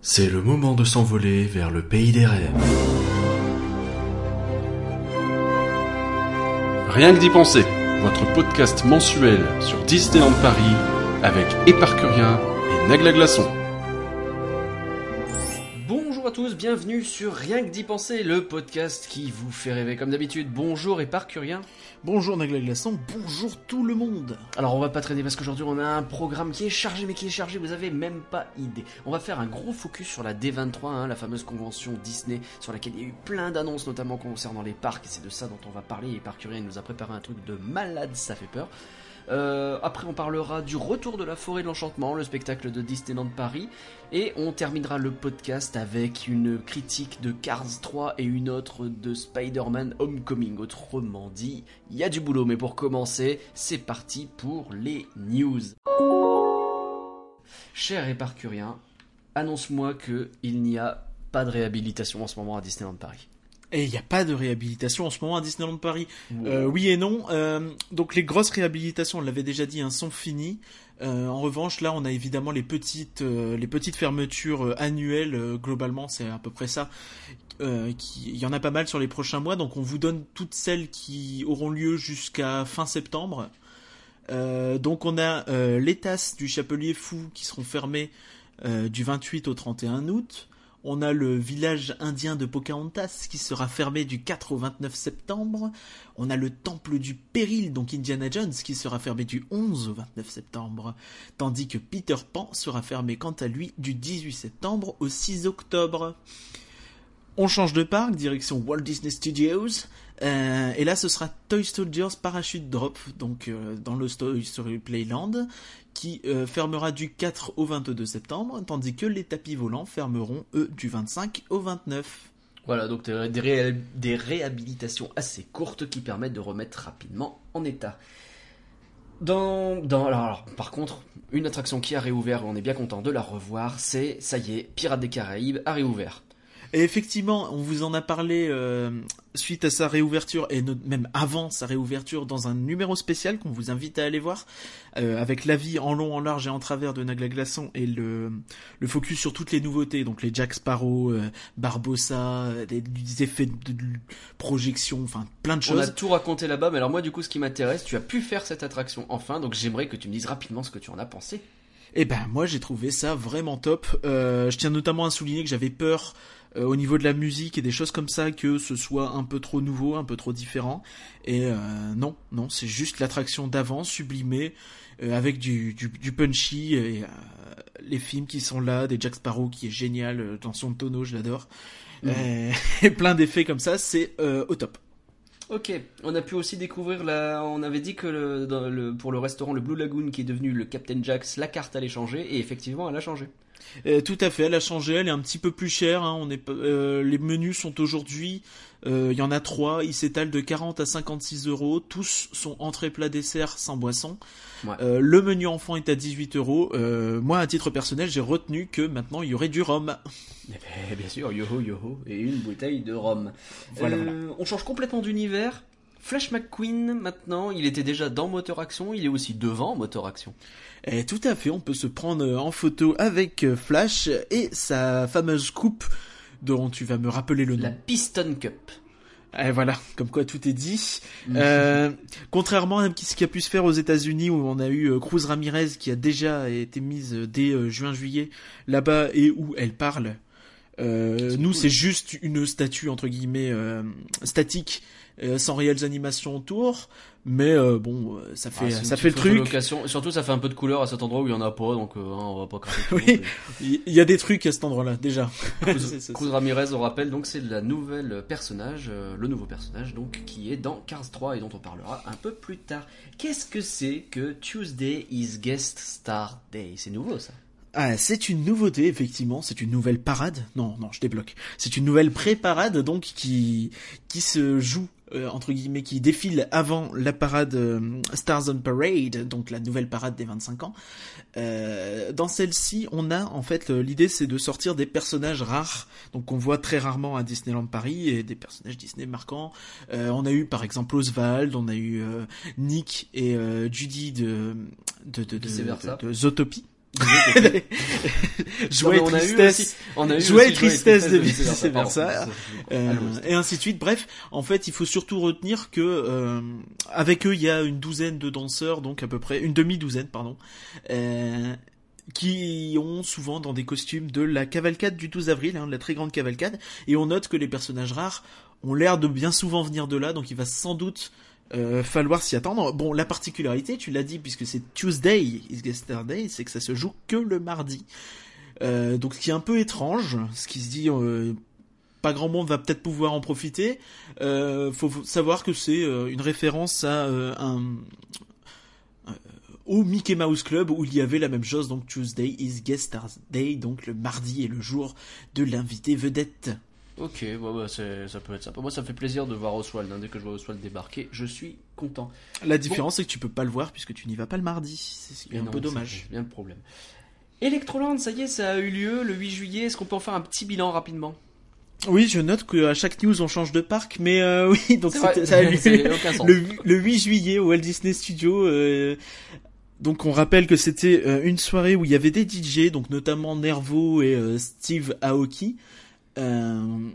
C'est le moment de s'envoler vers le pays des rêves. Rien que d'y penser, votre podcast mensuel sur Disneyland Paris avec Éparcurien et Nagla Glaçon. Bonjour à tous, bienvenue sur Rien que d'y penser, le podcast qui vous fait rêver comme d'habitude. Bonjour Éparcurien. Bonjour Nagla Glaçon, bonjour tout le monde Alors on va pas traîner parce qu'aujourd'hui on a un programme qui est chargé mais qui est chargé, vous avez même pas idée. On va faire un gros focus sur la D23, hein, la fameuse convention Disney sur laquelle il y a eu plein d'annonces notamment concernant les parcs et c'est de ça dont on va parler et Parcurien nous a préparé un truc de malade, ça fait peur. Euh, après, on parlera du retour de la forêt de l'enchantement, le spectacle de Disneyland Paris. Et on terminera le podcast avec une critique de Cars 3 et une autre de Spider-Man Homecoming. Autrement dit, il y a du boulot. Mais pour commencer, c'est parti pour les news. Cher éparcurien, annonce-moi que il n'y a pas de réhabilitation en ce moment à Disneyland Paris. Et il n'y a pas de réhabilitation en ce moment à Disneyland Paris. Euh, oui et non. Euh, donc les grosses réhabilitations, on l'avait déjà dit, hein, sont finies. Euh, en revanche, là, on a évidemment les petites, les petites fermetures annuelles. globalement, c'est à peu près ça. il y en a pas mal sur les prochains mois. Donc on vous donne toutes celles qui auront lieu jusqu'à fin septembre. donc on a les tasses du Chapelier Fou qui seront fermées du 28 au 31 août. On a le village indien de Pocahontas qui sera fermé du 4 au 29 septembre. On a le temple du péril, donc Indiana Jones, qui sera fermé du 11 au 29 septembre. Tandis que Peter Pan sera fermé quant à lui du 18 septembre au 6 octobre. On change de parc, direction Walt Disney Studios. Euh, et là, ce sera Toy Soldiers Parachute Drop, donc euh, dans le Toy Story Playland, qui euh, fermera du 4 au 22 septembre, tandis que les tapis volants fermeront, eux, du 25 au 29. Voilà, donc des, réhabilitations assez courtes qui permettent de remettre rapidement en état. Dans, dans alors, par contre, une attraction qui a réouvert, on est bien content de la revoir, c'est, ça y est, Pirates des Caraïbes a réouvert. Et effectivement, on vous en a parlé euh, suite à sa réouverture et même avant sa réouverture dans un numéro spécial qu'on vous invite à aller voir euh, avec l'avis en long, en large et en travers de Nagla Glaçon et le, le focus sur toutes les nouveautés, donc les Jack Sparrow, euh, Barbossa, des, effets de, projection, enfin plein de choses. On a tout raconté là-bas, mais alors moi du coup ce qui m'intéresse, tu as pu faire cette attraction enfin, donc j'aimerais que tu me dises rapidement ce que tu en as pensé. Eh ben moi j'ai trouvé ça vraiment top. je tiens notamment à souligner que j'avais peur euh, au niveau de la musique et des choses comme ça que ce soit un peu trop nouveau, un peu trop différent. Et euh, non, non, c'est juste l'attraction d'avant, sublimée, euh, avec du, du, punchy, et les films qui sont là, des Jack Sparrow qui est génial dans son tonneau, je l'adore. Mm. et plein d'effets comme ça, c'est au top. Ok, on a pu aussi découvrir la. On avait dit que le, pour le restaurant le Blue Lagoon qui est devenu le Captain Jack's, la carte allait changer et effectivement elle a changé. Euh, tout à fait, elle a changé, elle est un petit peu plus chère. Hein, on est, euh, les menus sont aujourd'hui, euh, il y en a trois, ils s'étalent de 40 à 56 euros. Tous sont entrée plat dessert sans boisson. le menu enfant est à 18 euros. moi, à titre personnel, j'ai retenu que maintenant il y aurait du rhum. Eh ben, bien sûr, yoho yoho et une bouteille de rhum. voilà. On change complètement d'univers. Flash McQueen, maintenant, il était déjà dans Motor Action, il est aussi devant Motor Action. Et tout à fait, on peut se prendre en photo avec euh, Flash et sa fameuse coupe dont tu vas me rappeler le nom. La Piston Cup. Et voilà, comme quoi tout est dit. Mhm. Euh, contrairement à ce qui a pu se faire aux États-Unis où on a eu euh, Cruz Ramirez qui a déjà été mise dès juin-juillet là-bas et où elle parle. nous, c'est juste une statue entre guillemets statique euh, sans réelles animations autour, mais euh, bon, euh, ça fait ah, ça fait le truc. Surtout, ça fait un peu de couleur à cet endroit où il y en a pas, donc hein, on va pas oui, il y a des trucs à cet endroit-là déjà. Cruz Ramirez, on rappelle, donc c'est la nouvelle personnage, le nouveau personnage, donc qui est dans Cars 3 et dont on parlera un peu plus tard. Qu'est-ce que c'est que Tuesday is Guest Star Day? C'est nouveau ça. Ah, c'est une nouveauté, effectivement. C'est une nouvelle parade. Non, non, je débloque. C'est une nouvelle pré-parade, donc, qui, qui se joue euh, entre guillemets qui défile avant la parade euh, Stars on Parade, donc la nouvelle parade des 25 ans. Euh, dans celle-ci, on a en fait l'idée c'est de sortir des personnages rares, donc qu'on voit très rarement à Disneyland Paris et des personnages Disney marquants. on a eu par exemple Oswald, on a eu Nick et Judy de de, de, de, de, Zootopie. Joie et tristesse, joie et tristesse de vice versa, euh, et ainsi de suite. Bref, en fait, il faut surtout retenir que euh, avec eux, il y a une douzaine de danseurs, donc à peu près une demi-douzaine, pardon, euh, qui ont souvent dans des costumes de la cavalcade du 12 avril, hein, la très grande cavalcade, et on note que les personnages rares ont l'air de bien souvent venir de là, donc il va sans doute euh, falloir s'y attendre. Bon, la particularité, tu l'as dit, puisque c'est Tuesday is Yesterday, c'est que ça se joue que le mardi. Euh, donc ce qui est un peu étrange, ce qui se dit, euh, pas grand monde va peut-être pouvoir en profiter. Faut savoir que c'est une référence à au Mickey Mouse Club où il y avait la même chose, donc Tuesday is Guest Day, donc le mardi est le jour de l'invité vedette. Ok, bah, ça peut être ça. Moi, ça fait plaisir de voir Oswald. Hein. Dès que je vois Oswald débarquer, je suis content. La différence, c'est que tu peux pas le voir puisque tu n'y vas pas le mardi. C'est un peu dommage. C'est bien le problème. Electroland, ça y est, ça a eu lieu le 8 juillet. Est-ce qu'on peut en faire un petit bilan rapidement? Oui, je note qu'à chaque news on change de parc, mais euh, oui, donc ça a eu le, le, 8 juillet au Walt Disney Studio. Euh, donc on rappelle que c'était euh, une soirée où il y avait des DJ, donc notamment Nervo et Steve Aoki. Euh,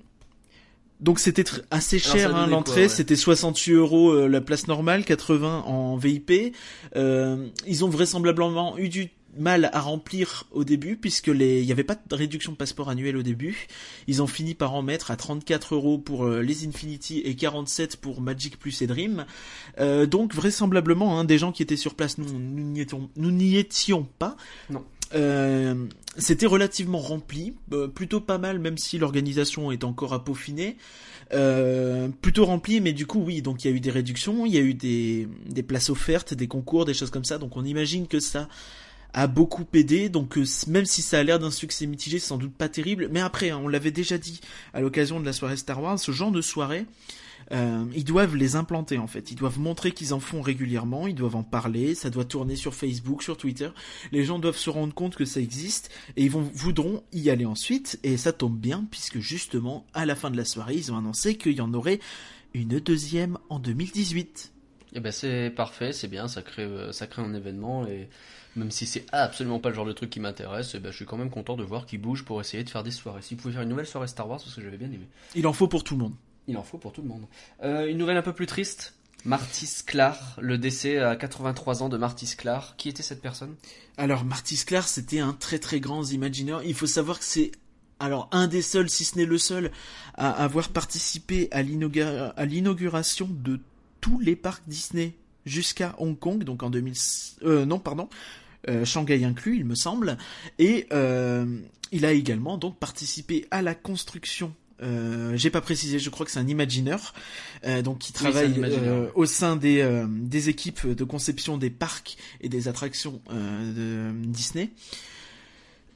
donc c'était assez cher hein, l'entrée, c'était 68 euros euh, la place normale, 80 en VIP. Euh, ils ont vraisemblablement eu du mal à remplir au début puisque les il n'y avait pas de réduction de passeport annuel au début. Ils ont fini par en mettre à 34 euros pour les Infinity et 47 pour Magic Plus et Dream. donc vraisemblablement hein, des gens qui étaient sur place, nous nous n'y étions pas. Non. Euh, c'était relativement rempli, euh, plutôt pas mal, même si l'organisation est encore à peaufiner. Euh, plutôt rempli, mais du coup, oui, donc il y a eu des réductions, il y a eu des, places offertes, des concours, des choses comme ça, donc on imagine que ça a beaucoup aidé, donc même si ça a l'air d'un succès mitigé, c'est sans doute pas terrible, mais après, hein, on l'avait déjà dit à l'occasion de la soirée Star Wars, ce genre de soirée, euh, ils doivent les implanter en fait. Ils doivent montrer qu'ils en font régulièrement, ils doivent en parler, ça doit tourner sur Facebook, sur Twitter. Les gens doivent se rendre compte que ça existe et ils vont voudront y aller ensuite. Et ça tombe bien puisque justement à la fin de la soirée, ils ont annoncé qu'il y en aurait une deuxième en 2018. Et eh ben c'est parfait, c'est bien, ça crée, euh, ça crée un événement et même si c'est absolument pas le genre de truc qui m'intéresse, eh ben je suis quand même content de voir qu'ils bougent pour essayer de faire des soirées. S'ils pouvaient faire une nouvelle soirée Star Wars, parce que j'avais bien aimé. Il en faut pour tout le monde. Il en faut pour tout le monde. Euh, une nouvelle un peu plus triste. Marty Sklar, le décès à 83 ans de Marty Sklar. Qui était cette personne? Alors Marty Sklar, c'était un très très grand imagineur. Il faut savoir que c'est alors un des seuls, si ce n'est le seul, à avoir participé à l'inauguration de tous les parcs Disney jusqu'à Hong Kong, donc en 2000. Euh, non, pardon. Euh, Shanghai inclus, il me semble, et il a également donc participé à la construction euh, j'ai pas précisé, je crois que c'est un imagineur, euh, donc qui travaille euh, au sein des, des équipes de conception des parcs et des attractions de Disney.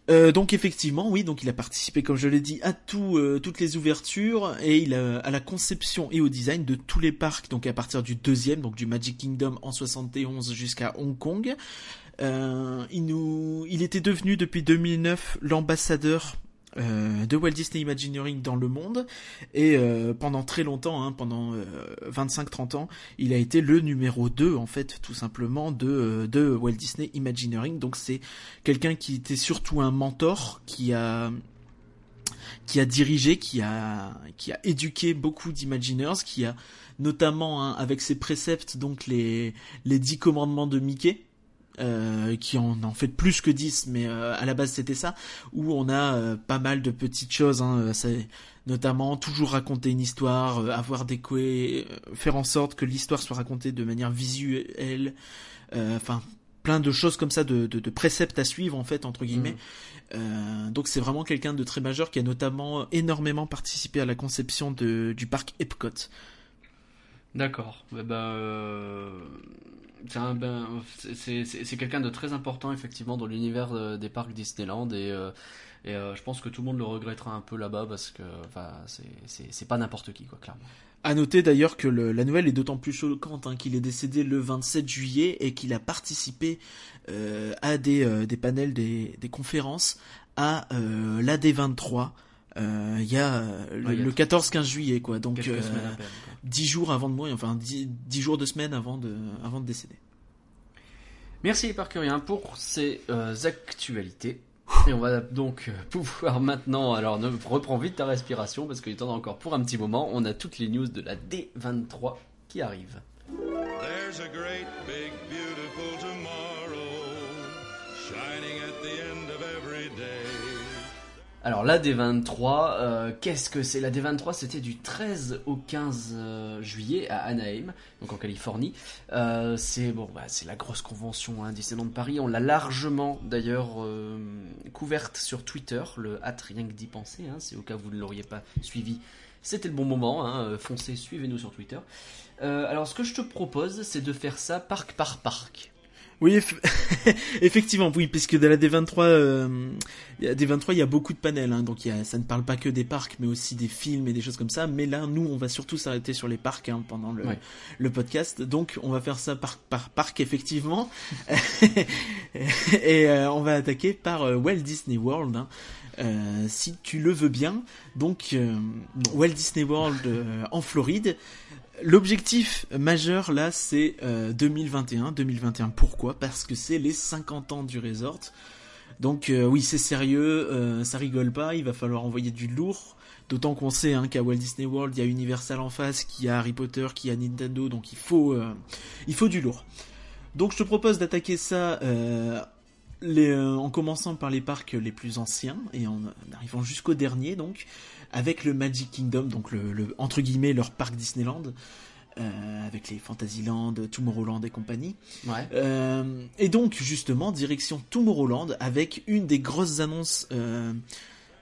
donc effectivement, oui, donc il a participé, comme je l'ai dit, à tout, toutes les ouvertures et il a, à la conception et au design de tous les parcs, donc à partir du deuxième, donc du Magic Kingdom en 71 jusqu'à Hong Kong. il nous, il était devenu depuis 2009 l'ambassadeur de Walt Disney Imagineering dans le monde et euh, pendant très longtemps, hein, pendant 25-30 euh, ans, il a été le numéro 2 en fait tout simplement de, de Walt Disney Imagineering. Donc c'est quelqu'un qui était surtout un mentor, qui a qui a dirigé, qui a qui a éduqué beaucoup d'imagineurs, qui a notamment hein, avec ses préceptes donc les les dix commandements de Mickey euh, qui en en fait plus que 10 mais euh, à la base c'était ça où on a euh, pas mal de petites choses hein, c'est notamment toujours raconter une histoire avoir des faire en sorte que l'histoire soit racontée de manière visuelle enfin plein de choses comme ça de, de, de, préceptes à suivre en fait entre guillemets mmh. donc c'est vraiment quelqu'un de très majeur qui a notamment énormément participé à la conception de, du parc Epcot D'accord. Eh ben, ben, c'est quelqu'un de très important effectivement dans l'univers euh, des parcs Disneyland et, euh, et euh, je pense que tout le monde le regrettera un peu là-bas parce que c'est pas n'importe qui quoi clairement. À noter d'ailleurs que la nouvelle est d'autant plus choquante hein, qu'il est décédé le 27 juillet et qu'il a participé à des, des panels, des, des conférences à l'AD23 il y a le, 14-15 juillet quoi donc euh, 10 jours avant de mourir enfin 10, jours de semaine avant de avant de décéder Merci Parkerien pour ces euh, actualités. Et on va donc pouvoir maintenant, alors ne reprends vite ta respiration parce qu'il est temps encore pour un petit moment. On a toutes les news de la D23 qui arrivent. There's a great big Alors la D23, euh, qu'est-ce que c'est? La D23, c'était du 13 au 15 euh, juillet à Anaheim, donc en Californie. Euh, c'est bon, bah, c'est la grosse convention hein, de Paris. On l'a largement d'ailleurs couverte sur Twitter, le hat rien que d'y penser. Hein, au cas où vous ne l'auriez pas suivi. C'était le bon moment, hein, foncez, suivez-nous sur Twitter. alors ce que je te propose, c'est de faire ça parc par parc. Oui, effectivement, oui, puisque dans la D23, euh, D23, il y a beaucoup de panels, hein, donc ça ne parle pas que des parcs, mais aussi des films et des choses comme ça. Mais là, nous, on va surtout s'arrêter sur les parcs hein, pendant le, le podcast, donc on va faire ça parc par parc, effectivement, et euh, on va attaquer par euh, Walt Disney World. Hein. Euh, si tu le veux bien. Donc, euh, Walt Disney World en Floride, L'objectif majeur là, c'est 2021. Euh, 2021, pourquoi? Parce que c'est les 50 ans du resort. Donc euh, oui, c'est sérieux, euh, ça rigole pas, il va falloir envoyer du lourd. D'autant qu'on sait hein, qu'à Walt Disney World, il y a Universal en face, qu'il y a Harry Potter, qu'il y a Nintendo, donc il faut, il faut du lourd. Donc je te propose d'attaquer ça en commençant par les parcs les plus anciens et en arrivant jusqu'au dernier donc avec le Magic Kingdom, donc le, entre guillemets leur parc Disneyland. Euh, avec les Fantasyland, Tomorrowland et compagnie. Euh, et donc justement direction Tomorrowland avec une des grosses annonces euh,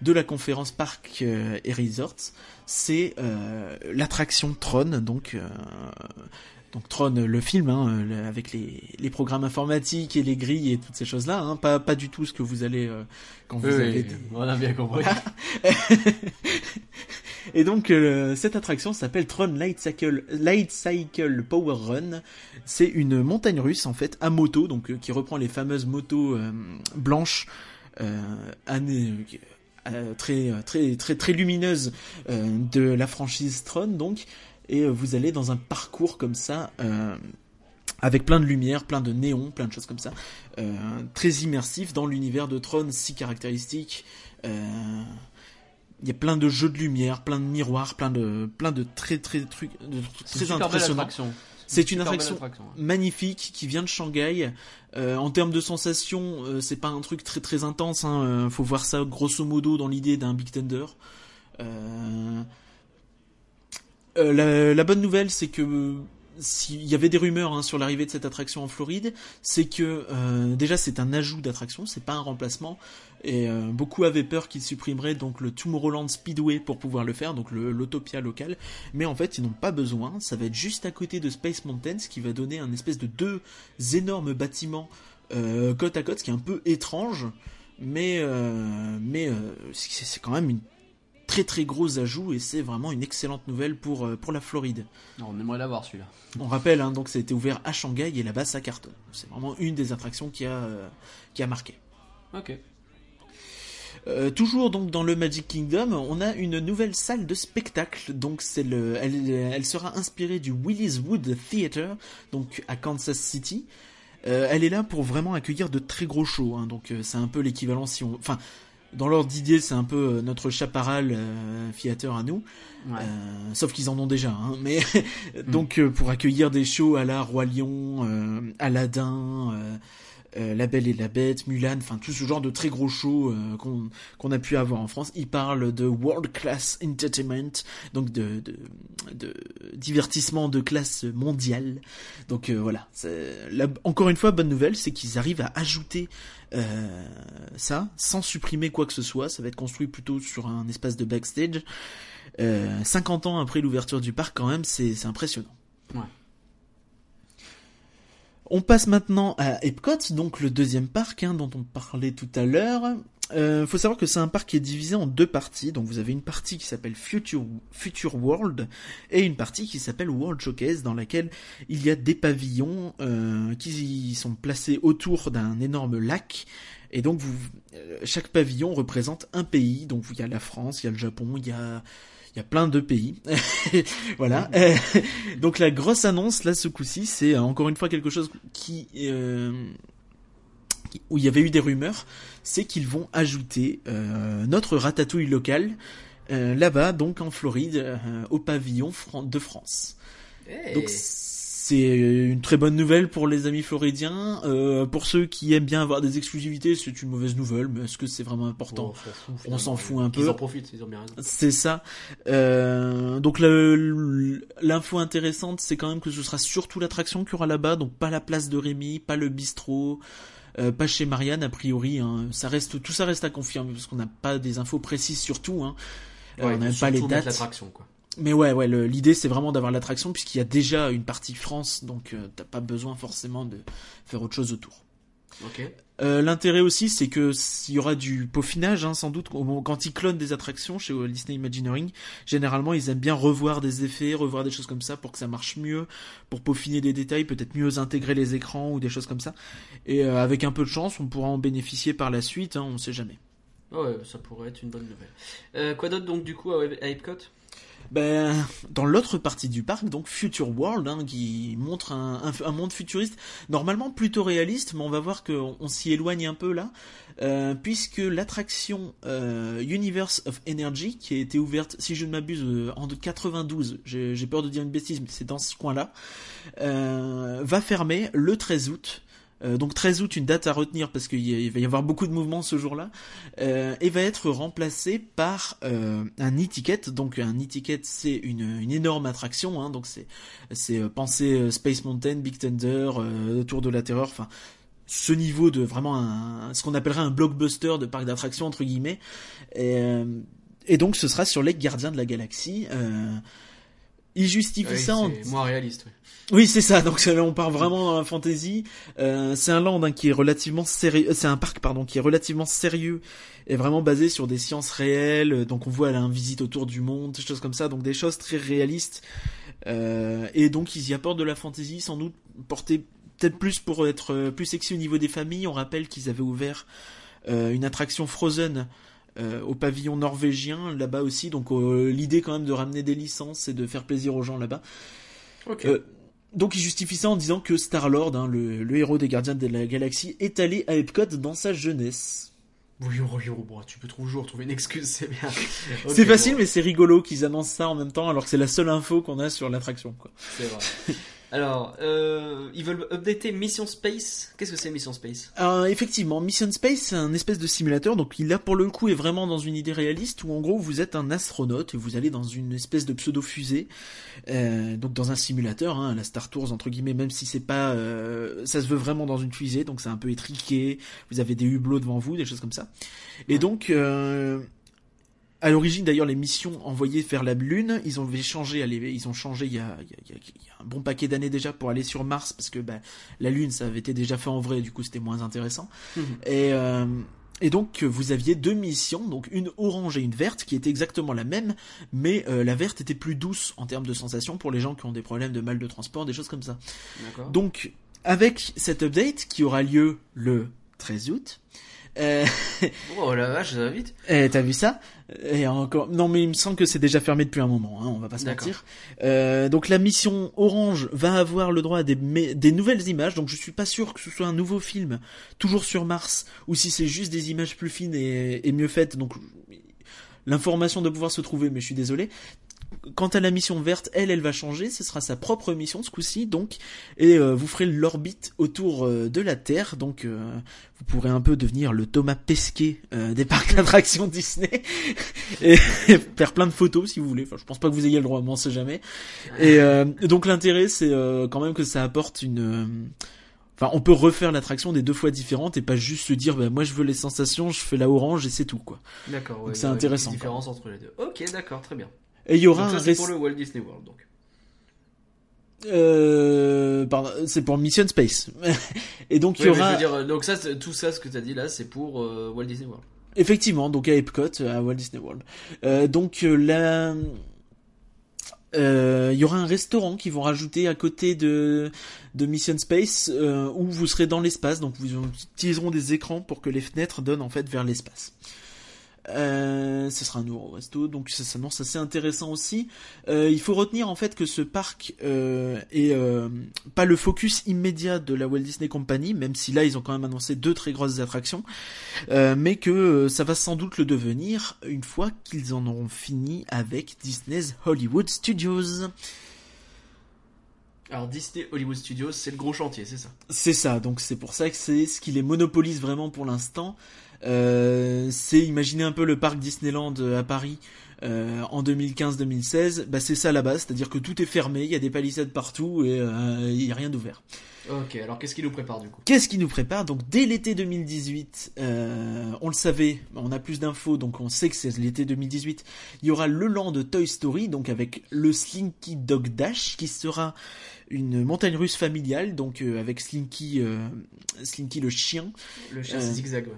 de la conférence Parc et Resorts, c'est l'attraction Tron, donc donc Tron, le film, hein, avec les, programmes informatiques et les grilles et toutes ces choses-là, hein, pas, pas du tout ce que vous allez euh, quand vous avez... on a bien compris. et donc euh, cette attraction s'appelle Tron Light Cycle, Light Cycle Power Run. C'est une montagne russe en fait à moto, donc euh, qui reprend les fameuses motos blanches très très très très lumineuses de la franchise Tron donc et euh, vous allez dans un parcours comme ça euh, avec plein de lumière, plein de néons, plein de choses comme ça, euh, très immersif dans l'univers de Tron si caractéristique. Il y a plein de jeux de lumière, plein de miroirs, plein de plein de très très trucs de, très impressionnants. C'est une attraction, magnifique qui vient de Shanghai. en termes de sensations, c'est pas un truc très très intense. Hein. faut voir ça grosso modo dans l'idée d'un Big Thunder. Euh, euh, la, bonne nouvelle, c'est que s'il y avait des rumeurs hein, sur l'arrivée de cette attraction en Floride, c'est que euh, déjà c'est un ajout d'attraction, c'est pas un remplacement. Et euh, beaucoup avaient peur qu'ils supprimeraient donc le Tomorrowland Speedway pour pouvoir le faire, donc l'Autopia local. Mais en fait, ils n'ont pas besoin. Ça va être juste à côté de Space Mountain, ce qui va donner un espèce de deux énormes bâtiments côte à côte, ce qui est un peu étrange. Mais mais c'est quand même une très très gros ajout et c'est vraiment une excellente nouvelle pour, euh, pour la Floride. on aimerait l'avoir celui-là. On rappelle, hein, donc ça a été ouvert à Shanghai et là-bas ça cartonne. C'est vraiment une des attractions qui a, euh, qui a marqué. Ok. Euh, toujours donc dans le Magic Kingdom, on a une nouvelle salle de spectacle. Donc c'est le, elle, elle, sera inspirée du Willis Wood Theater, donc à Kansas City. elle est là pour vraiment accueillir de très gros shows. Hein. donc c'est un peu l'équivalent si on, enfin dans l'ordre d'idée, c'est un peu euh, notre chaparral euh, à nous. Euh, sauf qu'ils en ont déjà. Hein, mais donc euh, pour accueillir des shows à la Roi Lion, Aladdin, La Belle et la Bête, Mulan, enfin tout ce genre de très gros shows qu'on a pu avoir en France. Ils parlent de world class entertainment, donc de, de, de divertissement de classe mondiale. Donc voilà. encore une fois, bonne nouvelle, c'est qu'ils arrivent à ajouter euh, ça, sans supprimer quoi que ce soit. Ça va être construit plutôt sur un espace de backstage. 50 euh, ans après l'ouverture du parc, quand même, c'est impressionnant. On passe maintenant à Epcot, donc le deuxième parc hein, dont on parlait tout à l'heure. Euh, faut savoir que c'est un parc qui est divisé en deux parties. Donc vous avez une partie qui s'appelle Future, Future World et une partie qui s'appelle World Showcase dans laquelle il y a des pavillons euh, qui sont placés autour d'un énorme lac. Et donc vous, euh, chaque pavillon représente un pays. Donc il y a la France, il y a le Japon, il y a Il y a plein de pays. voilà. donc la grosse annonce là ce coup-ci, c'est encore une fois quelque chose qui où il y avait eu des rumeurs, c'est qu'ils vont ajouter notre ratatouille local là-bas, donc en Floride, au pavillon de France. Donc c'est une très bonne nouvelle pour les amis floridiens. Euh, pour ceux qui aiment bien avoir des exclusivités, c'est une mauvaise nouvelle, mais est-ce que c'est vraiment important On s'en fout, un peu. Ils en profitent, ils ont bien raison. C'est ça. Euh, donc l'info intéressante, c'est quand même que ce sera surtout l'attraction qu'il y aura là-bas, donc pas la place de Rémi, pas le bistrot. Euh, pas chez Marianne a priori. Hein. Ça reste, tout ça reste à confirmer parce qu'on n'a pas des infos précises sur tout. Hein. Euh, on n'a pas les dates. quoi mais ouais, ouais, l'idée c'est vraiment d'avoir l'attraction puisqu'il y a déjà une partie France, donc euh, t'as pas besoin forcément de faire autre chose autour. Ok. Euh, L'intérêt aussi, c'est que s'il y aura du peaufinage, hein, sans doute, quand ils clonent des attractions chez Disney Imagineering, généralement ils aiment bien revoir des effets, revoir des choses comme ça pour que ça marche mieux, pour peaufiner des détails, peut-être mieux intégrer les écrans ou des choses comme ça. Et euh, avec un peu de chance, on pourra en bénéficier par la suite, hein, on sait jamais. Ouais, ça pourrait être une bonne nouvelle. Euh, quoi d'autre donc du coup à Epcot? Ben, dans l'autre partie du parc, donc Future World, hein, qui montre un, monde futuriste, normalement plutôt réaliste, mais on va voir qu'on on, s'y éloigne un peu là, euh, puisque l'attraction euh, Universe of Energy, qui a été ouverte, si je ne m'abuse, euh, en 92, j'ai peur de dire une bêtise, mais c'est dans ce coin-là, va fermer le 13 août euh, donc 13 août, une date à retenir parce qu'il va y avoir beaucoup de mouvements ce jour-là, euh, et va être remplacé par euh, un e-ticket. Donc un e-ticket, c'est une, énorme attraction, hein, donc c'est c'est penser Space Mountain, Big Thunder, Tour de la Terreur, enfin ce niveau de vraiment ce qu'on appellerait un blockbuster de parc d'attractions entre guillemets. Et, et, donc ce sera sur les Gardiens de la Galaxie. Il justifie ça en moins réaliste. Oui, c'est ça. Donc on part vraiment dans la fantasy. Euh, c'est un land hein, qui est relativement sérieux. C'est un parc pardon qui est relativement sérieux et vraiment basé sur des sciences réelles. Donc on voit elle a une visite autour du monde, des choses comme ça. Donc des choses très réalistes. Euh, et donc ils y apportent de la fantasy, sans doute porté peut-être plus pour être euh, plus sexy au niveau des familles. On rappelle qu'ils avaient ouvert euh, une attraction Frozen. Euh, au pavillon norvégien là-bas aussi donc l'idée quand même de ramener des licences et de faire plaisir aux gens là-bas okay donc il justifie ça en disant que Star-Lord, hein, le, héros des Gardiens de la Galaxie, est allé à Epcot dans sa jeunesse. Oui, oui, oui, bon, tu peux toujours trouver une excuse, c'est bien. c'est facile, mais c'est rigolo qu'ils annoncent ça en même temps, alors que c'est la seule info qu'on a sur l'attraction. C'est vrai. Alors, euh, ils veulent updater Mission Space. Qu'est-ce que c'est Mission Space? Euh, Effectivement, Mission Space, c'est un espèce de simulateur. Donc, il là pour le coup est vraiment dans une idée réaliste où en gros vous êtes un astronaute et vous allez dans une espèce de pseudo fusée, euh, donc dans un simulateur, hein, la Star Tours entre guillemets, même si c'est pas, euh, ça se veut vraiment dans une fusée, donc c'est un peu étriqué. Vous avez des hublots devant vous, des choses comme ça. Et donc euh, à l'origine, d'ailleurs, les missions envoyées vers la Lune, ils ont changé, ils ont changé il y a, un bon paquet d'années déjà pour aller sur Mars, parce que bah, la Lune, ça avait été déjà fait en vrai, du coup, c'était moins intéressant. Et, euh, et donc, vous aviez deux missions, donc une orange et une verte, qui étaient exactement la même, mais euh, la verte était plus douce en termes de sensations pour les gens qui ont des problèmes de mal de transport, des choses comme ça. Donc, avec cette update qui aura lieu le 13 août, euh... oh la vache, ça va vite. Eh, t'as vu ça? Et encore, non mais il me semble que c'est déjà fermé depuis un moment. Hein, on va pas se mentir. Euh, donc la mission Orange va avoir le droit à des, des nouvelles images. Donc je suis pas sûr que ce soit un nouveau film, toujours sur Mars, ou si c'est juste des images plus fines et, et mieux faites. Donc l'information doit pouvoir se trouver, mais je suis désolé. Quant à la mission verte, elle, elle va changer. Ce sera sa propre mission ce coup-ci, donc, et euh, vous ferez l'orbite autour euh, de la Terre. Donc, euh, vous pourrez un peu devenir le Thomas Pesquet des parcs d'attractions Disney et, faire plein de photos si vous voulez. Enfin, je pense pas que vous ayez le droit, mais on sait jamais. Et donc, l'intérêt, c'est quand même que ça apporte une Enfin, on peut refaire l'attraction des deux fois différentes et pas juste se dire, bah, moi je veux les sensations, je fais la orange et c'est tout, quoi. D'accord, c'est intéressant. Une différence entre les deux. Ok, d'accord, très bien. Et il y aura donc ça, c'est pour le Walt Disney World, donc. Euh, c'est pour Mission Space. et donc il y aura. dire, donc ça, tout ça, ce que tu as dit là, c'est pour euh, Walt Disney World. Effectivement, donc à Epcot, à Walt Disney World. Euh, donc euh, là, il y aura un restaurant qu'ils vont rajouter à côté de de Mission Space où vous serez dans l'espace. Donc vous utiliseront des écrans pour que les fenêtres donnent en fait vers l'espace. Euh, ce sera un nouveau resto, donc ça s'annonce assez intéressant aussi. Euh, il faut retenir en fait que ce parc euh, est euh, pas le focus immédiat de la Walt Disney Company, même si là ils ont quand même annoncé deux très grosses attractions, euh, mais que ça va sans doute le devenir une fois qu'ils en auront fini avec Disney's Hollywood Studios. Alors Disney Hollywood Studios, c'est le gros chantier, c'est ça? C'est ça, donc c'est pour ça que c'est ce qui les monopolise vraiment pour l'instant. Euh, c'est imaginer un peu le parc Disneyland à Paris euh, en 2015-2016, bah c'est ça la base, c'est-à-dire que tout est fermé, il y a des palissades partout et euh, il y a rien d'ouvert. Ok, alors qu'est-ce qui nous prépare du coup? Qu'est-ce qui nous prépare? Donc dès l'été 2018, euh, on le savait, on a plus d'infos, donc on sait que c'est l'été 2018. Il y aura le land de Toy Story, donc avec le Slinky Dog Dash, qui sera une montagne russe familiale, donc euh, avec Slinky, euh, Slinky le chien. Le chien Euh, c'est zigzag, ouais.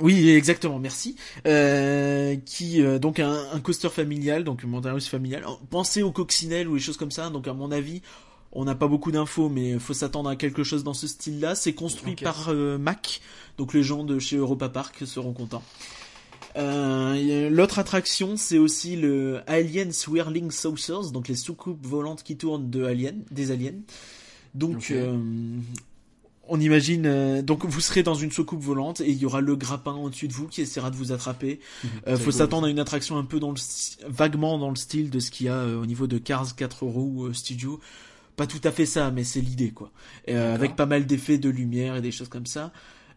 Oui, exactement, merci. Euh, qui euh, donc un, un coaster familial, donc russe familiale. Pensez aux coccinelles ou les choses comme ça. Donc à mon avis, on n'a pas beaucoup d'infos, mais faut s'attendre à quelque chose dans ce style-là. C'est construit par euh, Mac, donc les gens de chez Europa Park seront contents. Euh, a- L'autre attraction, c'est aussi le Alien Swirling Saucers, donc les soucoupes volantes qui tournent de Alien, des aliens. Donc. Euh, on imagine. euh, donc, vous serez dans une soucoupe volante et il y aura le grappin au-dessus de vous qui essaiera de vous attraper. Euh, C'est faut cool. s'attendre à une attraction un peu dans le vaguement dans le style de ce qu'il y a euh, au niveau de Cars 4 roues euh, Studio. Pas tout à fait ça, mais c'est l'idée quoi. Euh, avec pas mal d'effets de lumière et des choses comme ça.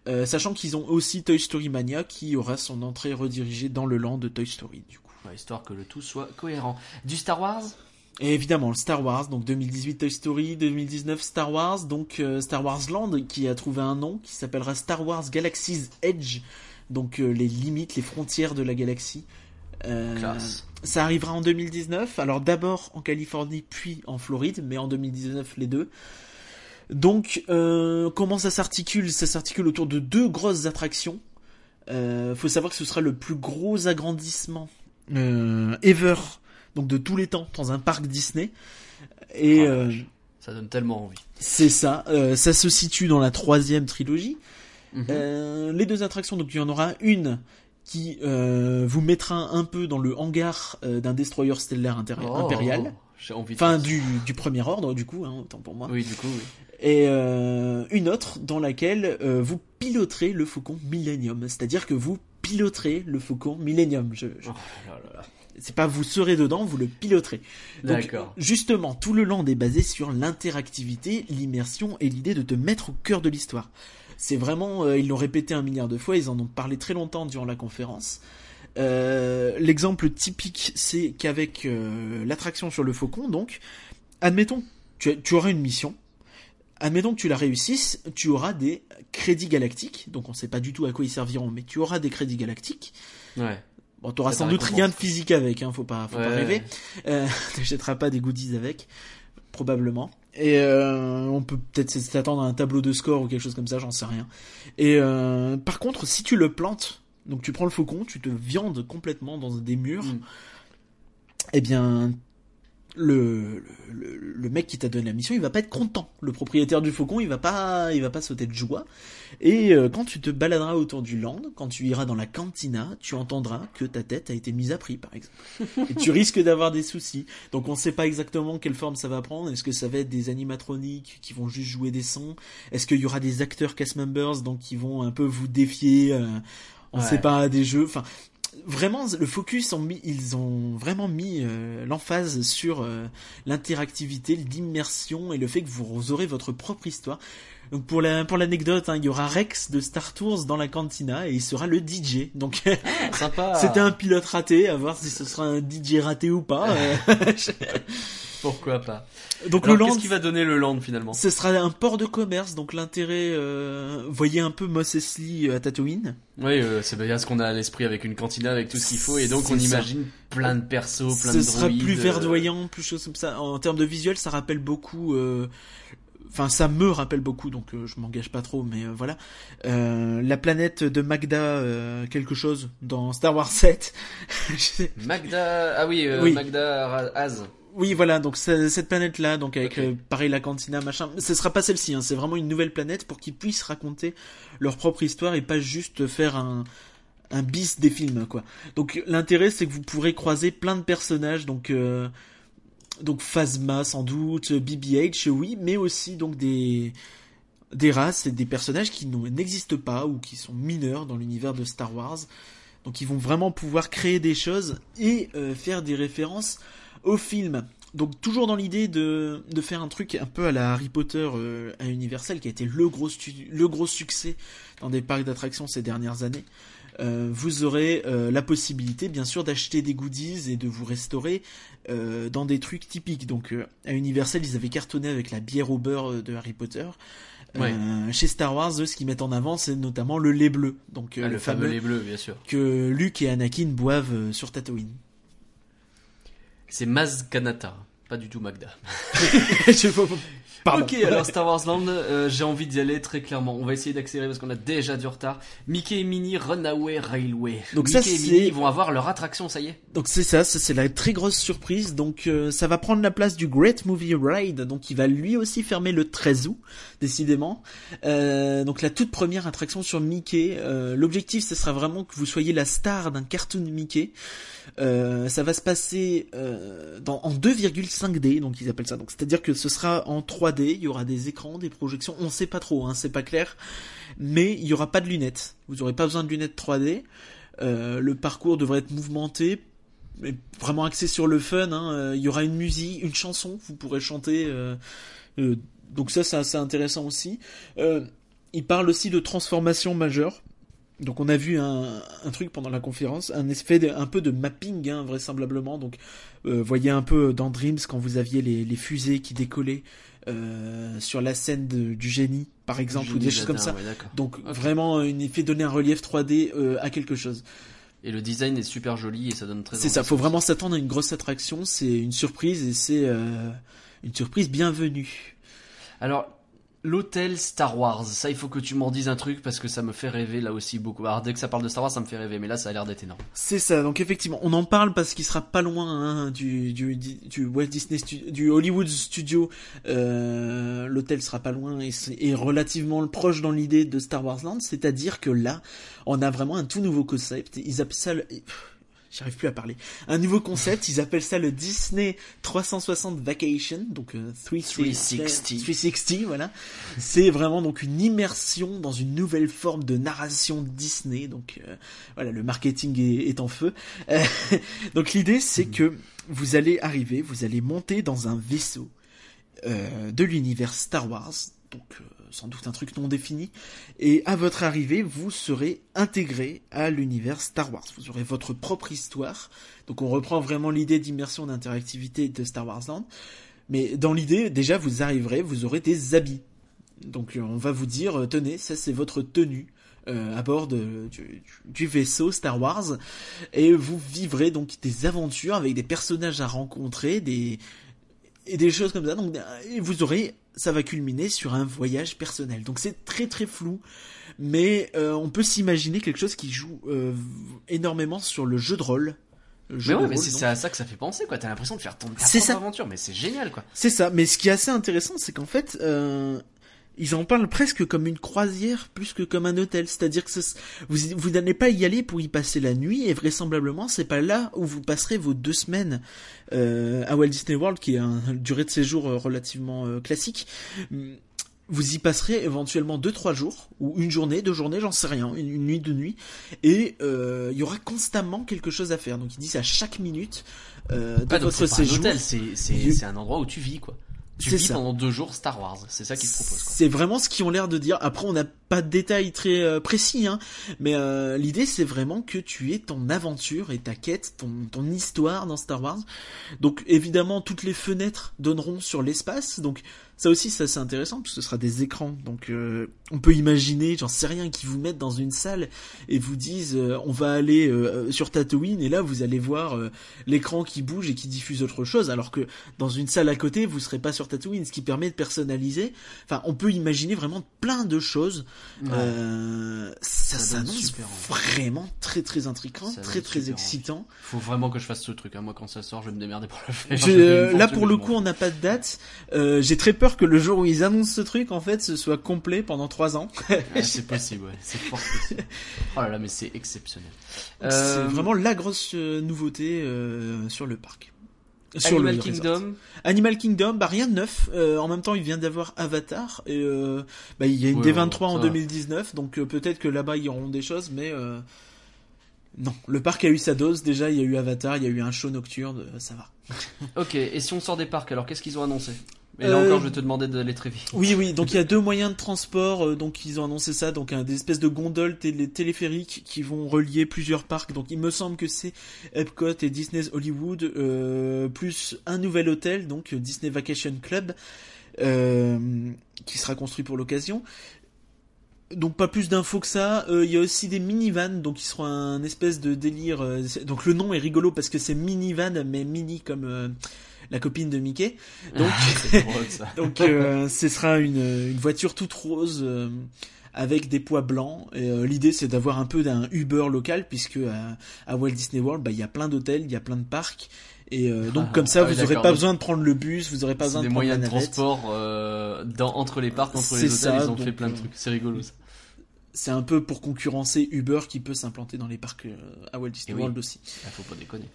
Euh, sachant qu'ils ont aussi Toy Story Mania qui aura son entrée redirigée dans le land de Toy Story du coup. Ouais, histoire que le tout soit cohérent. Du Star Wars? Et évidemment le Star Wars, donc 2018 Toy Story, 2019 Star Wars, donc euh, Star Wars Land qui a trouvé un nom qui s'appellera Star Wars Galaxy's Edge, donc euh, les limites, les frontières de la galaxie. Euh, Classe. ça arrivera en 2019, alors d'abord en Californie puis en Floride, mais en 2019 les deux. Donc euh, comment ça s'articule? Ça s'articule autour de deux grosses attractions. Euh, faut savoir que ce sera le plus gros agrandissement ever, donc de tous les temps, dans un parc Disney. Et la euh. Ça donne tellement envie. c'est ça. euh, ça se situe dans la troisième trilogie. Mhm. Euh, les deux attractions, donc il y en aura une qui vous mettra un peu dans le hangar d'un destroyer stellaire Oh, impérial. J'ai envie de Enfin, du, du premier ordre, du coup, hein, autant pour moi. Oui, du coup, oui. Et une autre dans laquelle vous piloterez le faucon Millennium. C'est-à-dire que vous piloterez le faucon Millennium. Je, je- Oh là là là. C'est pas vous serez dedans, vous le piloterez. Donc, D'accord. Justement, tout le land est basé sur l'interactivité, l'immersion et l'idée de te mettre au cœur de l'histoire. C'est vraiment, euh, ils l'ont répété un milliard de fois, ils en ont parlé très longtemps durant la conférence. Euh, L'exemple typique, c'est qu'avec euh, l'attraction sur le faucon, donc, admettons, tu, tu auras une mission. Admettons que tu la réussisses, tu auras des crédits galactiques. Donc on sait pas du tout à quoi ils serviront, mais tu auras des crédits galactiques. Ouais. Bon, t'auras sans doute rien de physique avec, hein, faut pas, faut pas rêver. ouais. Euh, t'achèteras pas des goodies avec, probablement. Et euh, on peut peut-être s'attendre à un tableau de score ou quelque chose comme ça, j'en sais rien. Et euh, par contre, si tu le plantes, donc tu prends le faucon, tu te viandes complètement dans des murs, Mm. eh bien, le, le, le mec qui t'a donné la mission, il va pas être content. Le propriétaire du faucon, il va pas, il va pas sauter de joie. Et euh, quand tu te baladeras autour du land, quand tu iras dans la cantina, tu entendras que ta tête a été mise à prix, par exemple. Et tu risques d'avoir des soucis. Donc on sait pas exactement quelle forme ça va prendre. Est-ce que ça va être des animatroniques qui vont juste jouer des sons? Est-ce qu'il y aura des acteurs cast members donc qui vont un peu vous défier euh, On Ouais. sait pas des jeux? Enfin, vraiment le focus ont mis, ils ont vraiment mis euh, l'emphase sur euh, l'interactivité, l'immersion et le fait que vous aurez votre propre histoire. Donc pour la pour l'anecdote, hein, il y aura Rex de Star Tours dans la cantina et il sera le DJ. Donc Sympa. c'était un pilote raté, à voir si ce sera un DJ raté ou pas. euh. Pourquoi pas. donc Alors, le land, qu'est-ce qui va donner le land finalement? Ce sera un port de commerce. Donc l'intérêt, euh, voyez un peu Mos Eisley à Tatooine. Oui, euh, c'est bien ce qu'on a à l'esprit avec une cantina, avec tout ce qu'il faut, et donc on ça. imagine plein de persos, plein ce de sera droïdes, plus euh, verdoyant, plus chose comme ça. En termes de visuel, ça rappelle beaucoup. euh, Enfin, ça me rappelle beaucoup, donc euh, je m'engage pas trop, mais euh, voilà. Euh, la planète de Magda, euh, quelque chose, dans Star Wars 7. Je sais- Magda, ah oui, euh, Oui. Magda Az. Oui, voilà, donc cette planète-là, donc avec Ok. euh, pareil la cantina, machin. Ce sera pas celle-ci, hein, c'est vraiment une nouvelle planète pour qu'ils puissent raconter leur propre histoire et pas juste faire un un bis des films quoi. Donc l'intérêt c'est que vous pourrez croiser plein de personnages donc euh, donc Phasma sans doute, BBH oui, mais aussi donc des des races et des personnages qui n'existent pas ou qui sont mineurs dans l'univers de Star Wars. Donc ils vont vraiment pouvoir créer des choses et euh, faire des références au film. Donc toujours dans l'idée de, de faire un truc un peu à la Harry Potter euh, à Universal qui a été le gros, le gros succès dans des parcs d'attractions ces dernières années. Euh, vous aurez euh, la possibilité bien sûr d'acheter des goodies et de vous restaurer dans des trucs typiques. Donc à Universal ils avaient cartonné avec la bière au beurre de Harry Potter. chez Star Wars, ce qu'ils mettent en avant, c'est notamment le lait bleu. Donc ah, le, fameux, lait bleu, bien sûr. Que Luke et Anakin boivent sur Tatooine. C'est Maz Kanata, pas du tout Magda. Pardon. Ok, alors Star Wars Land, euh, j'ai envie d'y aller très clairement. On va essayer d'accélérer parce qu'on a déjà du retard. Mickey et Minnie Runaway Railway. Donc Mickey ça, et Minnie vont avoir leur attraction, ça y est. Donc c'est ça, ça c'est la très grosse surprise. Donc euh, ça va prendre la place du Great Movie Ride, donc il va lui aussi fermer le 13 août, décidément. Euh, donc la toute première attraction sur Mickey. L'objectif, ce sera vraiment que vous soyez la star d'un cartoon Mickey. Euh, ça va se passer euh, en 2,5D, donc ils appellent ça. Donc c'est-à-dire que ce sera en 3D, il y aura des écrans, des projections. On sait pas trop, hein, c'est pas clair, mais il y aura pas de lunettes. Vous aurez pas besoin de lunettes 3D. Euh, le parcours devrait être mouvementé, mais vraiment axé sur le fun. Hein. Euh, il y aura une musique, une chanson vous pourrez chanter. Euh, donc ça, c'est assez intéressant aussi. il parle aussi de transformation majeure. Donc on a vu un, un, truc pendant la conférence, un effet un peu de mapping hein, vraisemblablement. Donc euh, voyez un peu dans Dreams quand vous aviez les, les fusées qui décollaient euh, sur la scène du génie par exemple ou des choses comme ça. Donc vraiment un effet donner un relief 3D euh, à quelque chose. Et le design est super joli et ça donne très. C'est ça, faut vraiment s'attendre à une grosse attraction. C'est une surprise et c'est euh, une surprise bienvenue. Alors L'hôtel Star Wars, ça il faut que tu m'en dises un truc parce que ça me fait rêver là aussi beaucoup. Alors dès que ça parle de Star Wars, ça me fait rêver, mais là ça a l'air d'être énorme. C'est ça, donc effectivement, on en parle parce qu'il sera pas loin hein, du, Walt Disney du Hollywood Studio. Euh, L'hôtel sera pas loin et relativement proche dans l'idée de Star Wars Land, c'est-à-dire que là, on a vraiment un tout nouveau concept. Ils appellent j'arrive plus à parler. Un nouveau concept, ils appellent ça le Disney 360 Vacation, donc 360, euh, 360, voilà. C'est vraiment donc une immersion dans une nouvelle forme de narration Disney, donc euh, voilà, le marketing est, en feu. Euh, donc l'idée c'est que vous allez arriver, vous allez monter dans un vaisseau de l'univers Star Wars, donc sans doute un truc non défini, et à votre arrivée, vous serez intégré à l'univers Star Wars. Vous aurez votre propre histoire, donc on reprend vraiment l'idée d'immersion d'interactivité de Star Wars Land, mais dans l'idée, déjà, vous arriverez, vous aurez des habits. Donc euh, on va vous dire, euh, tenez, ça c'est votre tenue. Euh, à bord du, vaisseau Star Wars et vous vivrez donc des aventures avec des personnages à rencontrer, des et des choses comme ça. Donc et vous aurez ça va culminer sur un voyage personnel. Donc c'est très très flou, mais euh, on peut s'imaginer quelque chose qui joue euh, énormément sur le jeu de rôle. mais ouais, mais c'est à ça que ça fait penser, quoi. T'as l'impression de faire ton propre aventure, mais c'est génial, quoi. C'est ça. Mais ce qui est assez intéressant, c'est qu'en fait, euh, ils en parlent presque comme une croisière plus que comme un hôtel. C'est-à-dire que vous, vous n'allez pas y aller pour y passer la nuit et vraisemblablement c'est pas là où vous passerez vos deux semaines euh, à Walt Disney World qui est un durée de séjour euh, relativement euh, classique. Vous y passerez éventuellement deux trois jours ou une journée, deux journées, j'en sais rien, une, nuit, deux nuits, et il y aura constamment quelque chose à faire. Donc ils disent à chaque minute de votre séjour. C'est un endroit où tu vis quoi. Tu vis pendant deux jours Star Wars, c'est ça qu'ils proposent. C'est vraiment ce qu'ils ont l'air de dire. Après, on n'a pas de détails très euh, précis, hein, mais euh, l'idée c'est vraiment que tu aies ton aventure et ta quête, ton, ton histoire dans Star Wars. Donc évidemment, toutes les fenêtres donneront sur l'espace. Donc ça aussi, ça c'est intéressant parce que ce sera des écrans. Donc euh, on peut imaginer, j'en sais rien, qui vous mettent dans une salle et vous disent euh, on va aller euh, sur Tatooine et là vous allez voir l'écran qui bouge et qui diffuse autre chose. Alors que dans une salle à côté, vous serez pas sur Tatooine, ce qui permet de personnaliser. Enfin, on peut imaginer vraiment plein de choses Euh, ça, s'annonce envie. vraiment très très intriguant, Ça très très excitant. Faut vraiment que je fasse ce truc. Hein. Moi, quand ça sort, je vais me démerder pour le faire. Je- euh, là pour le coup on n'a pas de date. Euh, J'ai très peur que le jour où ils annoncent ce truc en fait ce soit complet pendant trois ans. Ouais, c'est possible, ouais. C'est fort possible. Oh là là, mais c'est exceptionnel. C'est Euh, vraiment la grosse euh, nouveauté euh, sur le parc. Sur Animal le resort. Kingdom. Animal Kingdom, bah rien de neuf. Euh, en même temps, il vient d'avoir Avatar. Et, euh, bah, il y a une Ouais, D23 en ça va. 2019, donc euh, peut-être que là-bas ils auront des choses, mais euh, non. Le parc a eu sa dose. Déjà, il y a eu Avatar, il y a eu un show nocturne, ça va. Ok, et si on sort des parcs, alors qu'est-ce qu'ils ont annoncé? Et là Euh, encore, je vais te demander d'aller très vite. Oui, oui. Donc il y a deux moyens de transport. euh, donc ils ont annoncé ça. Donc un, des espèces de gondoles télé- téléphériques qui vont relier plusieurs parcs. Donc il me semble que c'est Epcot et Disney's Hollywood euh, plus un nouvel hôtel, donc euh, Disney Vacation Club, euh, qui sera construit pour l'occasion. Donc pas plus d'infos que ça. Euh, Il y a aussi des minivans, donc ils seront un espèce de délire. euh, donc le nom est rigolo parce que c'est minivan, mais mini comme euh, la copine de Mickey. Donc c'est drôle donc euh, ce sera une, une voiture toute rose euh, avec des poids blancs. Et euh, l'idée c'est d'avoir un peu d'un Uber local puisque à, à Walt Disney World, bah il y a plein d'hôtels, il y a plein de parcs. Et euh, donc Ah, comme ça, ah vous aurez d'accord, pas besoin de prendre le bus, vous aurez pas besoin des de prendre moyens la de transport euh, dans, entre les parcs, entre les hôtels, ça, ils ont fait plein de trucs. C'est rigolo ça. C'est un peu pour concurrencer Uber qui peut s'implanter dans les parcs euh, à Walt Disney oui. World aussi. Ah, faut pas déconner.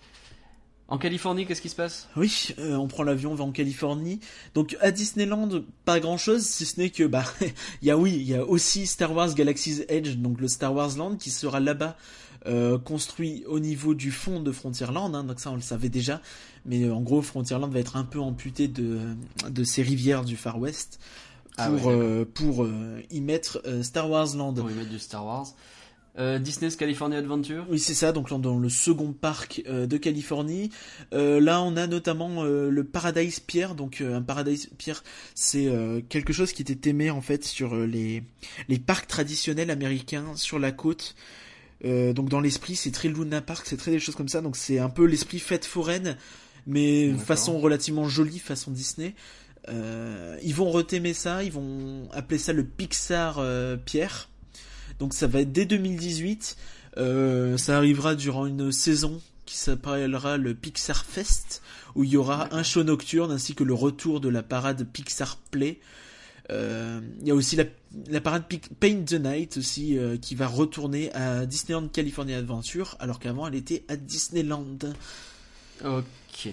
En Californie, qu'est-ce qui se passe? Oui, euh, on prend l'avion, on va en Californie. Donc à Disneyland, pas grand chose, si ce n'est que bah il y a oui, il y a aussi Star Wars Galaxy's Edge, donc le Star Wars Land qui sera là-bas euh, construit au niveau du fond de Frontierland. Hein, donc ça on le savait déjà, mais euh, en gros Frontierland va être un peu amputé de de ces rivières du Far West pour Ah ouais, pour euh, y mettre Star Wars Land. Pour y mettre du Star Wars. Euh, Disney's California Adventure. Oui, c'est ça. Donc là, dans le second parc euh, de Californie, Euh, là, on a notamment euh, le Paradise Pier. Donc euh, un Paradise Pier, c'est euh, quelque chose qui était aimé en fait sur les les parcs traditionnels américains sur la côte. Euh, donc dans l'esprit, c'est très Luna Park, c'est très des choses comme ça. Donc c'est un peu l'esprit fête foraine, mais D'accord. façon relativement jolie, façon Disney. Euh, ils vont retémer ça, ils vont appeler ça le Pixar Pierre. Donc ça va être dès 2018. Euh, ça arrivera durant une saison qui s'appellera le Pixar Fest, où il y aura un show nocturne ainsi que le retour de la parade Pixar Play. Euh, il y a aussi la, parade Paint the Night aussi euh, qui va retourner à Disneyland California Adventure alors qu'avant elle était à Disneyland. Ok.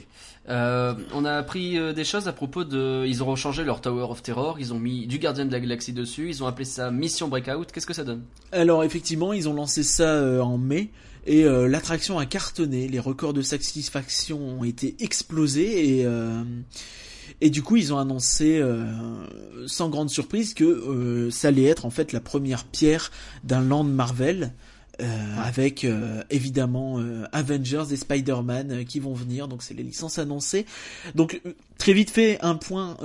Euh, on a appris euh, des choses à propos de. Ils ont changé leur Tower of Terror. Ils ont mis du Gardien de la Galaxie dessus. Ils ont appelé ça Mission Breakout. Qu'est-ce que ça donne? Alors effectivement, ils ont lancé ça euh, en mai et l'attraction a cartonné. Les records de satisfaction ont été explosés et et du coup ils ont annoncé sans grande surprise que ça allait être en fait la première pierre d'un land Marvel. Euh, avec euh, évidemment euh, Avengers et Spider-Man qui vont venir, donc c'est les licences annoncées. Donc très vite fait un point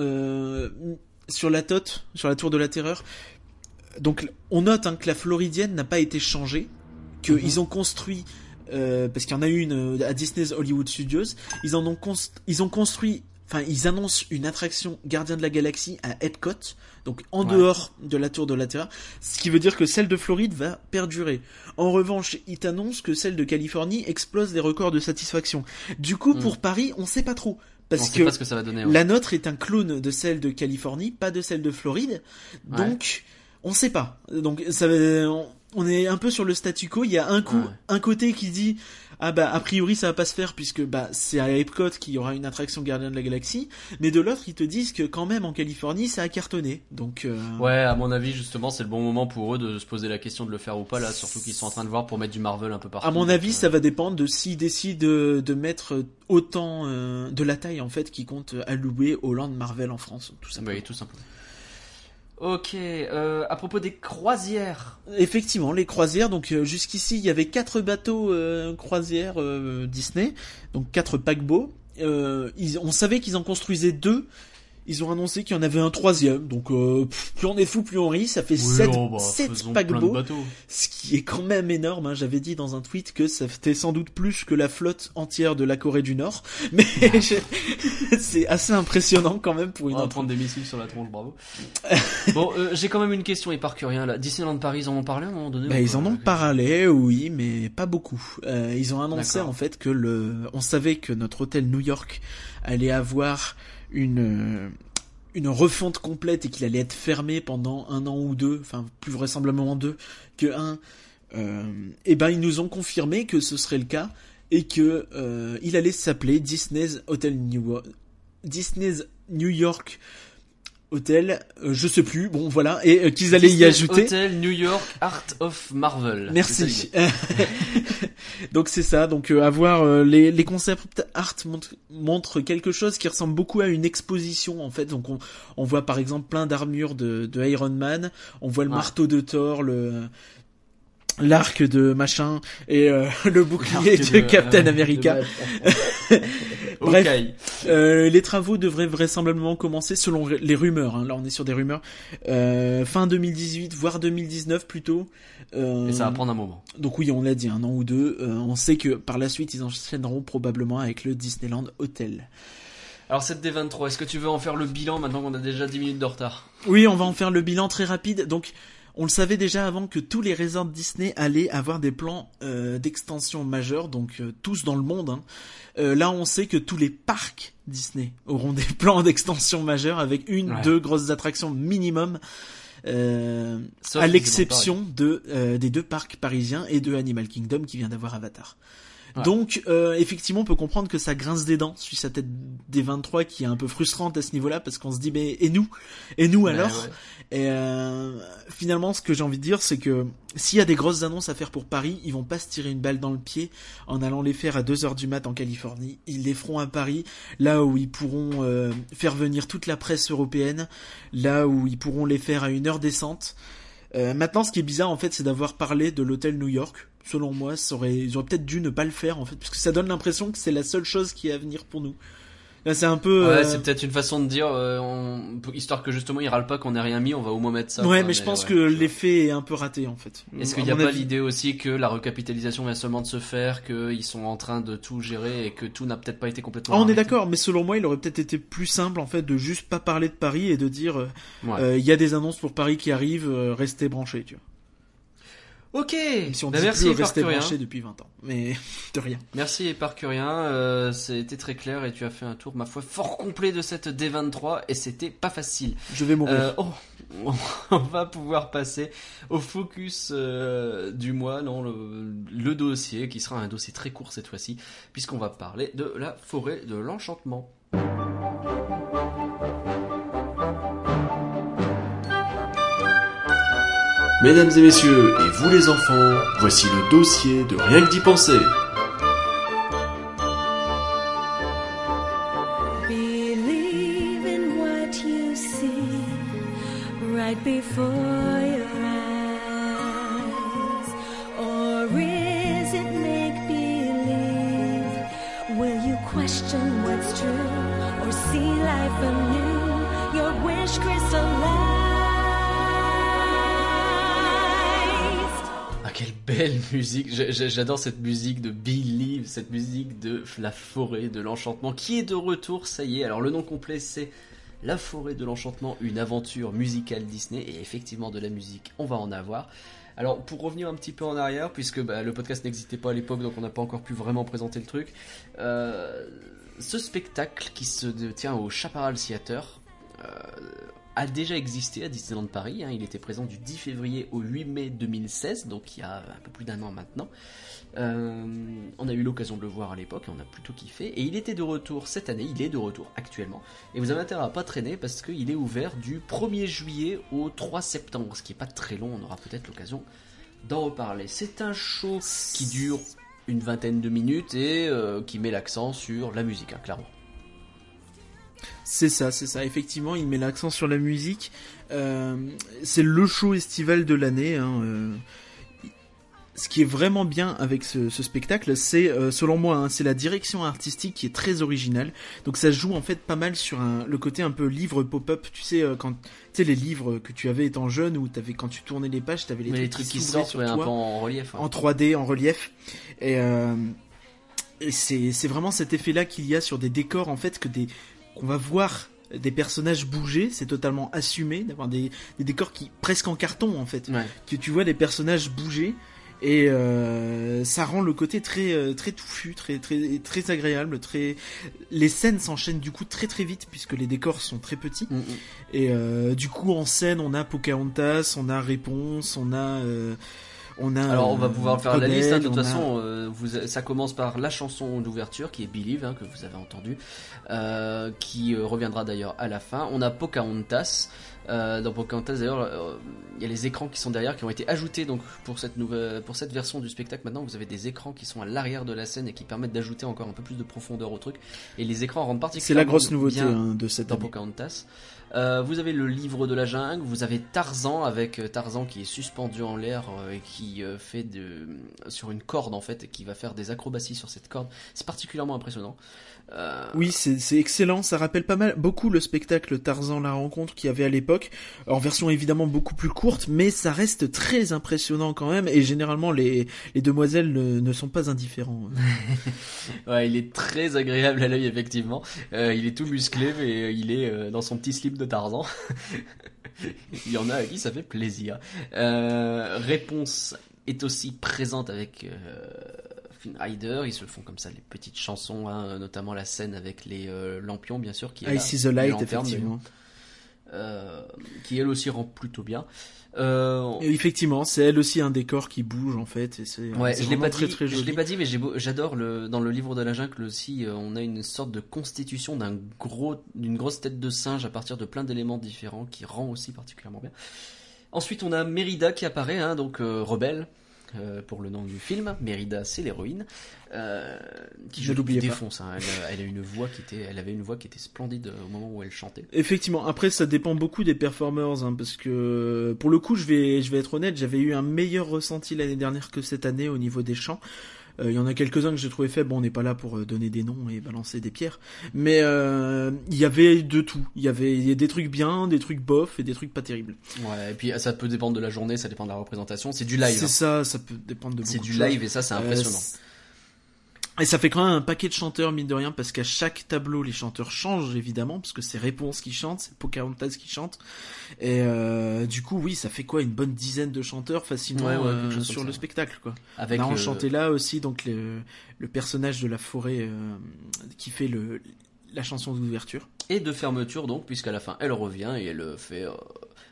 sur la tote, sur la tour de la terreur. Donc on note hein, que la Floridienne n'a pas été changée, qu'ils Mhm. ont construit euh, parce qu'il y en a une à Disney's Hollywood Studios, ils en ont ils ont construit Enfin, ils annoncent une attraction Gardien de la Galaxie à Epcot, donc en Ouais. dehors de la Tour de la Terre, ce qui veut dire que celle de Floride va perdurer. En revanche, ils t'annoncent que celle de Californie explose les records de satisfaction. Du coup, pour Paris, on sait pas trop. Parce que pas ce que ça va donner. ouais. la nôtre est un clone de celle de Californie, pas de celle de Floride. Ouais. Donc, on sait pas. Donc, ça on, est un peu sur le statu quo. Il y a un coup, un côté qui dit, ah bah, a priori, ça va pas se faire puisque, bah, c'est à Epcot qu'il y aura une attraction Gardien de la Galaxie. Mais de l'autre, ils te disent que quand même, en Californie, ça a cartonné. Donc, euh, Ouais, à mon avis, justement, c'est le bon moment pour eux de se poser la question de le faire ou pas là. Surtout qu'ils sont en train de voir pour mettre du Marvel un peu partout. à mon avis, euh, ça va dépendre de s'ils décident de, de mettre autant euh, de la taille, en fait, qui compte allouer au Land Marvel en France, tout simplement. Oui, tout simplement. Ok, euh, à propos des croisières. Effectivement, les croisières. Donc euh, jusqu'ici, il y avait quatre bateaux euh, croisières euh, Disney, donc quatre paquebots. On savait qu'ils en construisaient deux ils ont annoncé qu'il y en avait un troisième. Donc euh, plus on est fou, plus on rit. Ça fait 7 oh, bah, paquebots, ce qui est quand même énorme. Hein. J'avais dit dans un tweet que ça fait sans doute plus que la flotte entière de la Corée du Nord. Mais ah. c'est assez impressionnant quand même pour une. On va prendre des missiles sur la tronche, bravo. bon, euh, j'ai quand même une question éparcurien là. Disneyland Paris, ils en ont parlé à un moment donné bah, Ils en ont parlé, oui, mais pas beaucoup. Euh, ils ont annoncé en fait que le, on savait que notre hôtel New York allait avoir une euh, une refonte complète et qu'il allait être fermé pendant un an ou deux, enfin plus vraisemblablement deux que un, euh, et eh ben ils nous ont confirmé que ce serait le cas et que euh, il allait s'appeler Disney's Hotel New Disney's New York Hôtel, euh, je sais plus, bon voilà, et euh, qu'ils allaient y ajouter. Hôtel New York Art of Marvel. Merci. donc c'est ça, donc euh, avoir les, les concepts art montrent, quelque chose qui ressemble beaucoup à une exposition en fait. Donc on, on voit par exemple plein d'armures de, de Iron Man, on voit le marteau de Thor, le l'arc de machin et euh, le bouclier de, Captain America. Bref, euh, les travaux devraient vraisemblablement commencer selon les rumeurs. Hein. Là, on est sur des rumeurs. Euh, fin 2018, voire 2019 plutôt. et ça va prendre un moment. Donc oui, on l'a dit, un an ou deux. on sait que par la suite, ils enchaîneront probablement avec le Disneyland Hotel. Alors cette D23, est-ce que tu veux en faire le bilan maintenant qu'on a déjà 10 minutes de retard? Oui, on va en faire le bilan très rapide. Donc on le savait déjà avant que tous les resorts Disney allaient avoir des plans euh, d'extension majeurs, donc euh, tous dans le monde. Hein. Euh, là, on sait que tous les parcs Disney auront des plans d'extension majeurs avec une, deux grosses attractions minimum. à l'exception de des deux parcs parisiens et de Animal Kingdom qui vient d'avoir Avatar. Donc euh, effectivement, on peut comprendre que ça grince des dents sur cette tête des 23 qui est un peu frustrante à ce niveau-là parce qu'on se dit mais et nous? Et nous alors? Et euh, finalement, ce que j'ai envie de dire, c'est que s'il y a des grosses annonces à faire pour Paris, ils vont pas se tirer une balle dans le pied en allant les faire à 2 heures du mat en Californie. Ils les feront à Paris, là où ils pourront euh, faire venir toute la presse européenne, là où ils pourront les faire à une heure décente. Euh, maintenant, ce qui est bizarre en fait, c'est d'avoir parlé de l'hôtel New York selon moi, ça aurait, ils auraient peut-être dû ne pas le faire en fait, parce que ça donne l'impression que c'est la seule chose qui est à venir pour nous. Là, c'est un peu. Ouais, euh, c'est peut-être une façon de dire, euh, histoire que justement ils râlent pas qu'on ait rien mis, on va au moins mettre ça. Ouais, mais, je pense que l'effet est un peu raté en fait. Est-ce qu'il n'y a pas l'idée aussi que la recapitalisation vient seulement de se faire, qu'ils sont en train de tout gérer et que tout n'a peut-être pas été complètement. Ah, on est d'accord, mais selon moi, il aurait peut-être été plus simple en fait de juste pas parler de Paris et de dire, euh, il y a des annonces pour Paris qui arrivent, restez branchés, tu vois. Ok. si on bah, merci rester branché depuis 20 ans, mais de rien. Merci Éparcurien, euh, c'était très clair et tu as fait un tour, ma foi, fort complet de cette D23 et c'était pas facile. Je vais mourir. Euh, oh, on va pouvoir passer au focus euh, du mois, non, le, le, dossier qui sera un dossier très court cette fois-ci, puisqu'on va parler de la forêt de l'enchantement. Mesdames et messieurs, et vous les enfants, voici le dossier de Rien que d'y penser. J'adore cette musique de Believe, cette musique de la forêt de l'enchantement qui est de retour. Ça y est. Alors le nom complet c'est La forêt de l'enchantement, une aventure musicale Disney et effectivement de la musique, on va en avoir. Alors pour revenir un petit peu en arrière, puisque bah, le podcast n'existait pas à l'époque, donc on n'a pas encore pu vraiment présenter le truc. Euh, ce spectacle qui se tient au Chaparral Theater. Euh, a déjà existé à Disneyland Paris. Hein. Il était présent du 10 février au 8 mai 2016, donc il y a un peu plus d'un an maintenant. Euh, on a eu l'occasion de le voir à l'époque et on a plutôt kiffé. Et il était de retour cette année, il est de retour actuellement. Et vous avez intérêt à pas traîner parce qu'il est ouvert du 1er juillet au 3 septembre, ce qui est pas très long, on aura peut-être l'occasion d'en reparler. C'est un show qui dure une vingtaine de minutes et euh, qui met l'accent sur la musique, hein, clairement. C'est ça, c'est ça. Effectivement, il met l'accent sur la musique. Euh, c'est le show estival de l'année. Hein, euh. ce qui est vraiment bien avec ce, ce spectacle, c'est euh, selon moi, hein, c'est la direction artistique qui est très originale. Donc ça joue en fait pas mal sur un, le côté un peu livre pop-up. Tu sais euh, quand tu sais les livres que tu avais étant jeune où t'avais quand tu tournais les pages, t'avais les, les trucs qui sortent sur ouais, un toi peu en relief. en 3D, en relief. Et, euh, c'est vraiment cet effet-là qu'il y a sur des décors en fait que des qu'on va voir des personnages bouger, c'est totalement assumé d'avoir des, des décors qui presque en carton en fait, Ouais. que tu vois des personnages bouger et euh, ça rend le côté très euh, très touffu, très très très agréable, très les scènes s'enchaînent du coup très très vite puisque les décors sont très petits Mm, mm. et euh, du coup en scène on a Pocahontas, on a Réponse, on a euh, on a Alors on va pouvoir faire la liste. hein, de toute a- façon, euh, vous, ça commence par la chanson d'ouverture qui est Believe hein, que vous avez entendu, euh, qui euh, reviendra d'ailleurs à la fin. On a Pocahontas. Euh, dans Pocahontas d'ailleurs, euh, il y a les écrans qui sont derrière qui ont été ajoutés donc pour cette nouvelle, pour cette version du spectacle. Maintenant, vous avez des écrans qui sont à l'arrière de la scène et qui permettent d'ajouter encore un peu plus de profondeur au truc. Et les écrans rendent particulièrement c'est la grosse nouveauté bien hein, de cette dans année. Pocahontas. Euh, vous avez le livre de la jungle, vous avez Tarzan avec euh, Tarzan qui est suspendu en l'air euh, et qui fait de, sur une corde en fait et qui va faire des acrobaties sur cette corde. C'est particulièrement impressionnant. Euh, Oui, c'est excellent. Ça rappelle pas mal beaucoup le spectacle Tarzan la rencontre qu'il y avait à l'époque, en version évidemment beaucoup plus courte, mais ça reste très impressionnant quand même. Et généralement, les, les demoiselles ne, ne sont pas indifférents. ouais, il est très agréable à l'œil effectivement. Euh, il est tout musclé mais il est euh, dans son petit slip de Tarzan. il y en a à qui ça fait plaisir. Euh, réponse est aussi présente avec euh, Rider. Ils se font comme ça les petites chansons, hein, notamment la scène avec les euh, lampions bien sûr qui est I là, see the light, effectivement. euh, qui elle aussi rend plutôt bien. Euh, effectivement, c'est elle aussi un décor qui bouge en fait. Et c'est Ouais, je l'ai pas très dit, très je joli. l'ai pas dit, mais j'adore le dans le livre de la jungle aussi. on a une sorte de constitution d'un gros, d'une grosse tête de singe à partir de plein d'éléments différents qui rend aussi particulièrement bien. Ensuite, on a Mérida qui apparaît, hein, donc euh, rebelle euh, pour le nom du film. Mérida, c'est l'héroïne euh, qui je pas. défonce. hein. Elle, a, elle a une voix qui était, elle avait une voix qui était splendide euh, au moment où elle chantait. Effectivement, après ça dépend beaucoup des performers, hein, parce que pour le coup, je vais, je vais être honnête, j'avais eu un meilleur ressenti l'année dernière que cette année au niveau des chants. Euh, Il y en a quelques-uns que j'ai trouvé faibles. Bon, on n'est pas là pour euh, donner des noms et balancer des pierres, mais euh, il y avait de tout. Il y avait des trucs bien, des trucs bof et des trucs pas terribles. Ouais, et puis ça peut dépendre de la journée, ça dépend de la représentation. C'est du live. C'est hein. ça, ça peut dépendre de beaucoup C'est de du choses. live et ça, c'est impressionnant. Et ça fait quand même un paquet de chanteurs, mine de rien, parce qu'à chaque tableau, les chanteurs changent, évidemment, parce que c'est Réponse qui chante, c'est Pocahontas qui chante. Et euh, du coup, oui, ça fait quoi Une bonne dizaine de chanteurs, facilement, Ouais, ouais, euh, sur le spectacle, quoi. Avec On a enchanté là aussi, donc, le, le personnage de la forêt euh, qui fait le, la chanson d'ouverture. et de fermeture donc puisqu'à la fin elle revient et elle fait euh,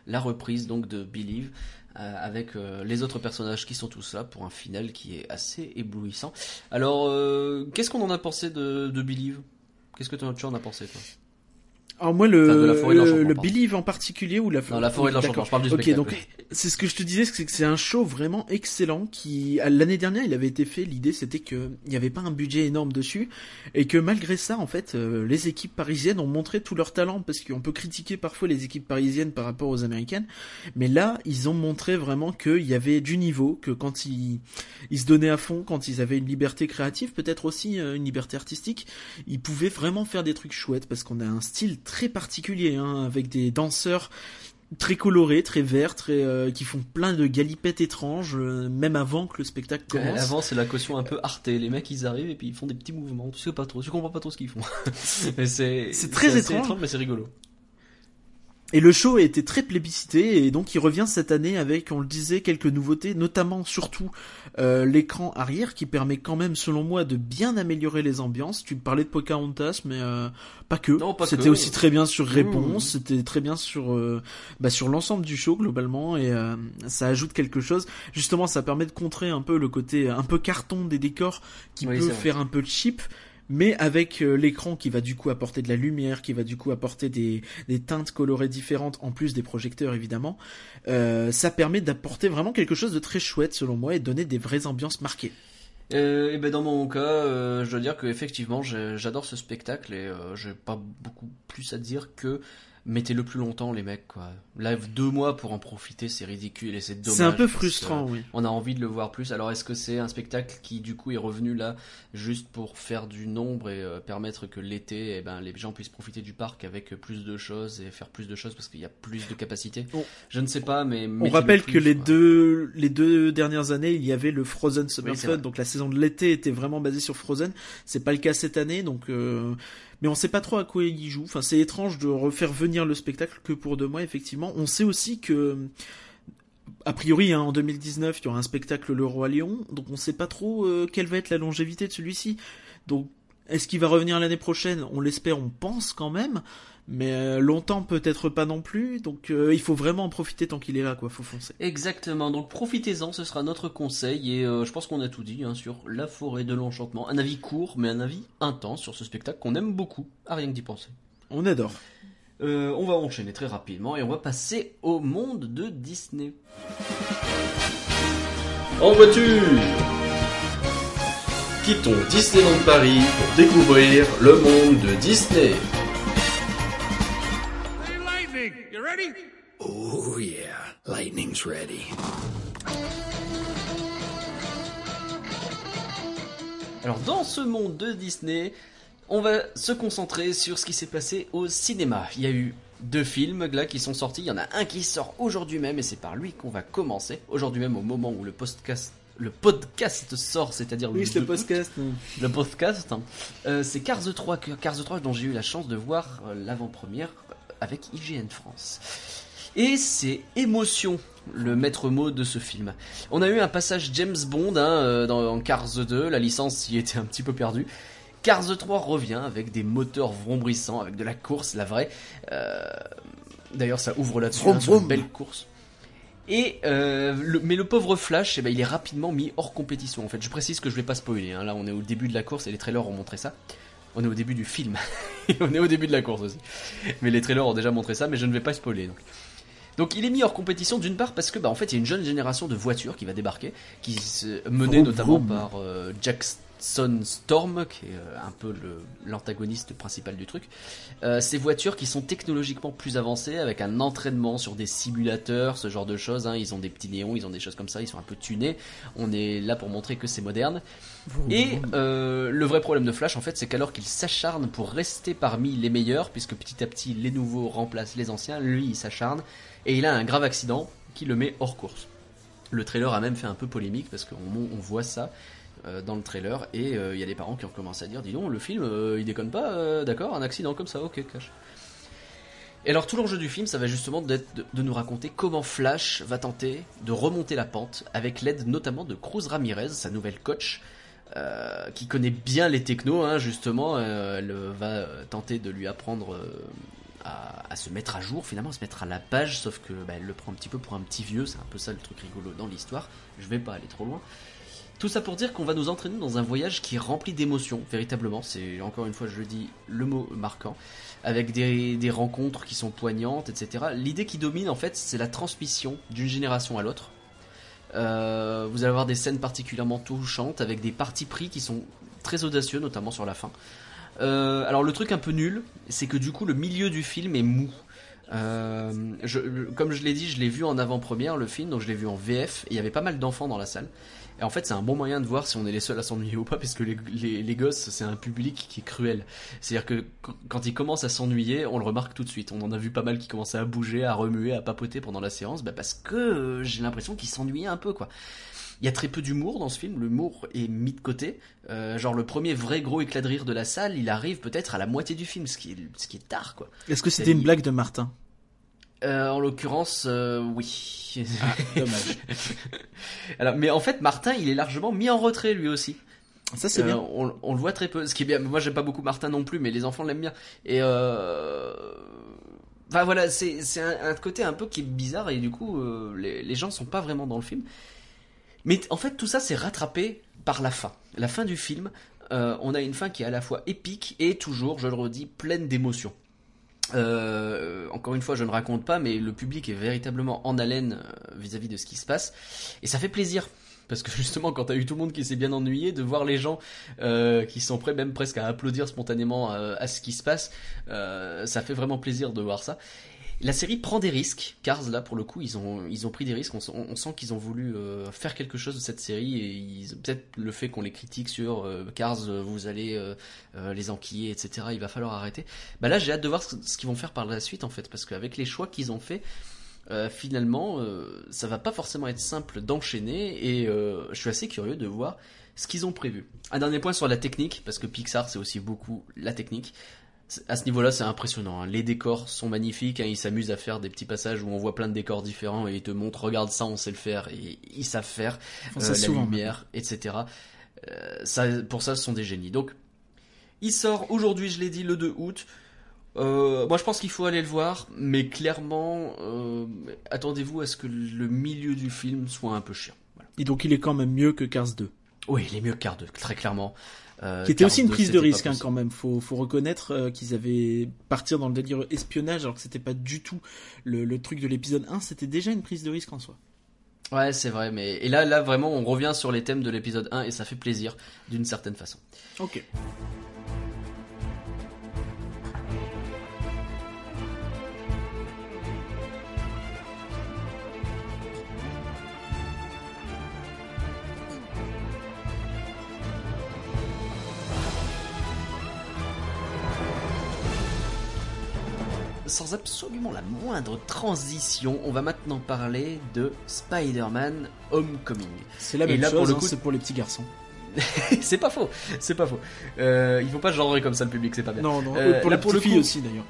la reprise donc de Believe avec euh, les autres personnages qui sont tous là pour un final qui est assez éblouissant. Alors euh, qu'est-ce qu'on en a pensé de, Believe Qu'est-ce que tu en as pensé toi? Alors moi, le, Enfin, le. Believe en particulier ou la Non, la forêt de l'enchantement, je parle du Ok, spectacle. donc c'est ce que je te disais, c'est que c'est un show vraiment excellent qui l'année dernière il avait été fait. L'idée c'était que il n'y avait pas un budget énorme dessus et que malgré ça en fait euh, les équipes parisiennes ont montré tout leur talent parce qu'on peut critiquer parfois les équipes parisiennes par rapport aux américaines, mais là ils ont montré vraiment qu'il y avait du niveau, que quand ils ils se donnaient à fond, quand ils avaient une liberté créative, peut-être aussi euh, une liberté artistique, ils pouvaient vraiment faire des trucs chouettes parce qu'on a un style très particulier hein, avec des danseurs très colorés, très verts, très euh, qui font plein de galipettes étranges, euh, même avant que le spectacle commence. Avant c'est la caution un peu artée. Les mecs ils arrivent et puis ils font des petits mouvements. Tu sais pas trop, tu comprends pas trop ce qu'ils font. Mais c'est très étrange. mais c'est rigolo. Et le show a été très plébiscité et donc il revient cette année avec, on le disait, quelques nouveautés, notamment surtout euh, l'écran arrière qui permet quand même, selon moi, de bien améliorer les ambiances. Tu me parlais de Pocahontas, mais euh, pas que. Non, pas C'était aussi très bien sur Oui, Réponse, c'était très bien sur euh, bah, sur l'ensemble du show globalement et euh, ça ajoute quelque chose. Justement, ça permet de contrer un peu le côté un peu carton des décors qui Oui, peut faire un peu cheap. Mais avec euh, l'écran qui va du coup apporter de la lumière, qui va du coup apporter des, teintes colorées différentes, en plus des projecteurs évidemment, euh, ça permet d'apporter vraiment quelque chose de très chouette selon moi et donner des vraies ambiances marquées. Euh, ben dans mon cas, euh, je dois dire que effectivement, j'adore ce spectacle et euh, j'ai pas beaucoup plus à dire que mettez-le plus longtemps, les mecs, quoi. Là, deux mois pour en profiter, c'est ridicule et c'est dommage. C'est un peu frustrant, oui. On a envie de le voir plus. Alors, est-ce que c'est un spectacle qui, du coup, est revenu là juste pour faire du nombre et euh, permettre que l'été, eh ben, les gens puissent profiter du parc avec plus de choses et faire plus de choses parce qu'il y a plus de capacité On- Je ne sais pas, mais On rappelle plus, que les quoi. deux, les deux dernières années, il y avait le Frozen Summer Oui, Fun, donc la saison de l'été était vraiment basée sur Frozen. C'est pas le cas cette année, donc euh, mais on sait pas trop à quoi il joue. Enfin, c'est étrange de refaire venir le spectacle que pour deux mois, effectivement. On sait aussi que a priori, hein, en 2019, il y aura un spectacle Le Roi Lion, donc on sait pas trop euh, quelle va être la longévité de celui-ci. Donc, est-ce qu'il va revenir l'année prochaine? On l'espère, on pense quand même, mais euh, longtemps peut-être pas non plus. Donc, euh, il faut vraiment en profiter tant qu'il est là, quoi. Faut foncer. Exactement, donc profitez-en, ce sera notre conseil et euh, je pense qu'on a tout dit hein, sur La forêt de l'enchantement. Un avis court, mais un avis intense sur ce spectacle qu'on aime beaucoup, à rien que d'y penser. On adore. Euh, on va enchaîner très rapidement et on va passer au monde de Disney. En voiture Quittons Disneyland Paris pour découvrir le monde de Disney. Hey, Lightning, you ready? Oh, yeah. Lightning's ready. Alors dans ce monde de Disney, on va se concentrer sur ce qui s'est passé au cinéma. Il y a eu deux films là qui sont sortis, il y en a un qui sort aujourd'hui même et c'est par lui qu'on va commencer. Aujourd'hui même au moment où le podcast le podcast sort, c'est-à-dire le, Oui, c'est le 2 podcast. le podcast. Euh, c'est Cars 3, que- Cars 3 dont j'ai eu la chance de voir euh, l'avant-première avec IGN France. Et c'est émotion, le maître mot de ce film. On a eu un passage James Bond hein, euh, dans, en Cars 2, la licence y était un petit peu perdue. Cars 3 revient avec des moteurs vrombrissants, avec de la course, la vraie. Euh, D'ailleurs, ça ouvre là-dessus, hein, une belle course. Et euh, le- mais le pauvre Flash, eh ben, il est rapidement mis hors compétition. En fait, je précise que je vais pas spoiler. hein. Là, on est au début de la course et les trailers ont montré ça. On est au début du film. et on est au début de la course aussi. Mais les trailers ont déjà montré ça, mais je ne vais pas spoiler. Donc, donc il est mis hors compétition d'une part parce que bah en fait il y a une jeune génération de voitures qui va débarquer, qui se menée Vroom, notamment vroom. par euh, Jackson Storm, qui est euh, un peu l'antagoniste principal du truc. Euh, ces voitures qui sont technologiquement plus avancées, avec un entraînement sur des simulateurs, ce genre de choses. hein. Ils ont des petits néons, ils ont des choses comme ça, ils sont un peu tunés. On est là pour montrer que c'est moderne. Et euh, le vrai problème de Flash, en fait, c'est qu'alors qu'il s'acharne pour rester parmi les meilleurs, puisque petit à petit les nouveaux remplacent les anciens, lui il s'acharne et il a un grave accident qui le met hors course. Le trailer a même fait un peu polémique parce qu'on on voit ça dans le trailer et euh, il y a des parents qui ont commencé à dire dis donc le film euh, il déconne pas euh, d'accord un accident comme ça ok cash et alors tout l'enjeu du film ça va justement d'être de, nous raconter comment Flash va tenter de remonter la pente avec l'aide notamment de Cruz Ramirez sa nouvelle coach euh, qui connaît bien les technos hein, justement euh, elle va euh, tenter de lui apprendre euh, à, à se mettre à jour, finalement à se mettre à la page, sauf que bah, elle le prend un petit peu pour un petit vieux, c'est un peu ça le truc rigolo dans l'histoire. Je vais pas aller trop loin. Tout ça pour dire qu'on va nous entraîner dans un voyage qui est rempli d'émotions, véritablement. C'est encore une fois, je le dis, le mot marquant, avec des, des rencontres qui sont poignantes, etc. L'idée qui domine en fait, c'est la transmission d'une génération à l'autre. Euh, vous allez avoir des scènes particulièrement touchantes avec des partis pris qui sont très audacieux, notamment sur la fin. Euh, alors le truc un peu nul, c'est que du coup le milieu du film est mou. Euh, comme je l'ai dit, je l'ai vu en avant-première le film, donc je l'ai vu en VF, et il y avait pas mal d'enfants dans la salle. Et en fait, c'est un bon moyen de voir si on est les seuls à s'ennuyer ou pas, parce que les, les, les gosses, c'est un public qui est cruel. C'est-à-dire que qu- quand ils commencent à s'ennuyer, on le remarque tout de suite. On en a vu pas mal qui commençaient à bouger, à remuer, à papoter pendant la séance, bah parce que euh, j'ai l'impression qu'ils s'ennuyaient un peu, quoi. Il y a très peu d'humour dans ce film, l'humour est mis de côté. Euh, genre le premier vrai gros éclat de rire de la salle, il arrive peut-être à la moitié du film, ce qui est, ce qui est tard, quoi. Est-ce que c'était une blague de Martin? Euh, en l'occurrence, euh, oui. Dommage. Alors, mais en fait, Martin, il est largement mis en retrait lui aussi. Ça c'est Euh, bien. on, on le voit très peu. Ce qui est bien. Moi, j'aime pas beaucoup Martin non plus, mais les enfants l'aiment bien. Et. Enfin voilà, c'est c'est un, un côté un peu qui est bizarre et du coup, les, les gens sont pas vraiment dans le film. Mais en fait, tout ça, c'est rattrapé par la fin. La fin du film, on a une fin qui est à la fois épique et toujours, je le redis, pleine d'émotions. Euh, encore une fois, je ne raconte pas, mais le public est véritablement en haleine euh, vis-à-vis de ce qui se passe, et ça fait plaisir parce que justement quand t'as eu tout le monde qui s'est bien ennuyé, de voir les gens euh, qui sont prêts même presque à applaudir spontanément euh, à ce qui se passe, ça fait vraiment plaisir de voir ça. La série prend des risques. Cars, là, pour le coup, ils ont, pris des risques. On, sent- qu'ils ont voulu euh, faire quelque chose de cette série et peut-être le fait qu'on les critique sur euh, Cars, euh, vous allez les enquiller, etc. Il va falloir arrêter. Bah là, j'ai hâte de voir ce, qu'ils vont faire par la suite, en fait, parce qu'avec les choix qu'ils ont fait, finalement, ça va pas forcément être simple d'enchaîner et je suis assez curieux de voir ce qu'ils ont prévu. Un dernier point sur la technique, parce que Pixar, c'est aussi beaucoup la technique. À ce niveau-là, c'est impressionnant. hein. Les décors sont magnifiques. hein. Ils s'amusent à faire des petits passages où on voit plein de décors différents et ils te montrent, regarde ça, on sait le faire. Et ils savent faire euh, ça, la souvent, lumière, etc. Euh, ça, pour ça, ce sont des génies. Donc, il sort aujourd'hui, je l'ai dit, le 2 août. Euh, moi, je pense qu'il faut aller le voir, mais clairement, euh, attendez-vous à ce que le milieu du film soit un peu chiant. Voilà. Et donc il est quand même mieux que Cars 2. Oui, il est mieux que Cars 2, très clairement. Euh, qui était aussi une 2, prise de risque hein, quand même. Faut, faut reconnaître euh, qu'ils avaient partir dans le délire espionnage alors que c'était pas du tout le, le truc de l'épisode 1. C'était déjà une prise de risque en soi. Ouais, c'est vrai, mais et là, là, vraiment, on revient sur les thèmes de l'épisode 1 et ça fait plaisir d'une certaine façon. Ok. Sans absolument la moindre transition, on va maintenant parler de Spider-Man Homecoming. C'est la Et même là, chose. pour le hein, coup- c'est pour les petits garçons. c'est pas faux, c'est pas faux. Euh, il faut pas genrer comme ça le public, c'est pas bien. Non, non. Euh, pour là, pour le coup- aussi d'ailleurs.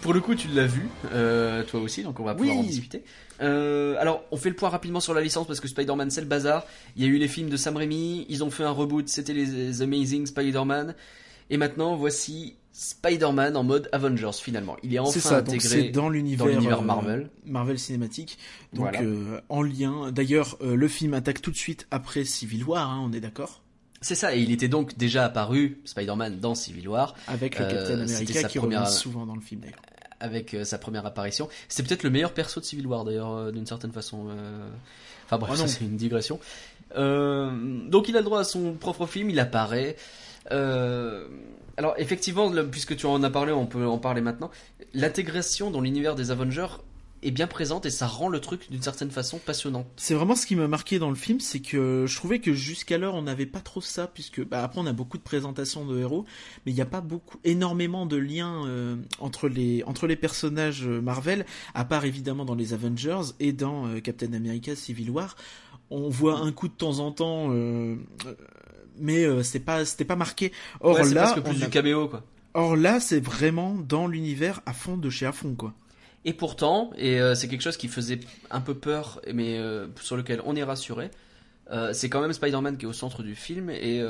Pour le coup, tu l'as vu, euh, toi aussi, donc on va pouvoir Oui. en discuter. Euh, alors, on fait le point rapidement sur la licence parce que Spider-Man c'est le bazar. Il y a eu les films de Sam Raimi, ils ont fait un reboot, c'était les, les Amazing Spider-Man. Et maintenant, voici Spider-Man en mode Avengers finalement. Il est enfin ça. Donc intégré dans l'univers euh, Marvel. Marvel cinématique. Donc Voilà. euh, en lien. D'ailleurs, euh, le film attaque tout de suite après Civil War. hein, on est d'accord? C'est ça, et il était donc déjà apparu, Spider-Man, dans Civil War, Avec le Captain America qui première- revient souvent dans le film d'ailleurs. avec sa première apparition. C'est peut-être le meilleur perso de Civil War d'ailleurs, d'une certaine façon. Enfin bref, Oh ça non. c'est une digression. Donc il a le droit à son propre film, il apparaît. Euh, alors effectivement, puisque tu en as parlé, on peut en parler maintenant. L'intégration dans l'univers des Avengers est bien présente et ça rend le truc d'une certaine façon passionnant. C'est vraiment ce qui m'a marqué dans le film, c'est que je trouvais que jusqu'alors on n'avait pas trop ça, puisque bah, après on a beaucoup de présentations de héros, mais il n'y a pas beaucoup, énormément de liens euh, entre les entre les personnages euh, Marvel, à part évidemment dans les Avengers et dans euh, Captain America Civil War. On voit un coup de temps en temps, mais euh, c'est pas c'était pas marqué. Or Ouais, c'est là, presque plus on du a- caméo quoi. or là c'est vraiment dans l'univers à fond de chez à fond quoi. Et pourtant, et euh, c'est quelque chose qui faisait un peu peur, mais euh, sur lequel on est rassuré, c'est quand même Spider-Man qui est au centre du film et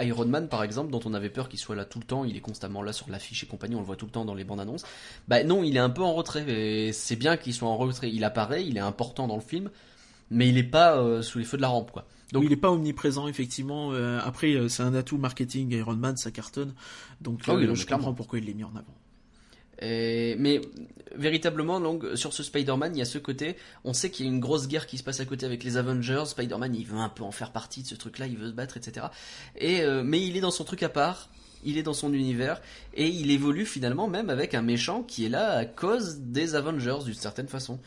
Iron Man par exemple, dont on avait peur qu'il soit là tout le temps, il est constamment là sur l'affiche et compagnie, on le voit tout le temps dans les bandes annonces. Bah non, il est un peu en retrait et c'est bien qu'il soit en retrait. Il apparaît, il est important dans le film, mais il est pas euh, sous les feux de la rampe quoi. Donc il est pas omniprésent effectivement. Euh, après euh, c'est un atout marketing Iron Man, ça cartonne. Donc Ah oui, non, mais je clairement. comprends pourquoi il l'est mis en avant. Et- mais véritablement, donc, sur ce Spider-Man, il y a ce côté, on sait qu'il y a une grosse guerre qui se passe à côté avec les Avengers. Spider-Man, il veut un peu en faire partie de ce truc-là, il veut se battre, etc. Et euh, mais il est dans son truc à part, il est dans son univers, et il évolue finalement même avec un méchant qui est là à cause des Avengers d'une certaine façon.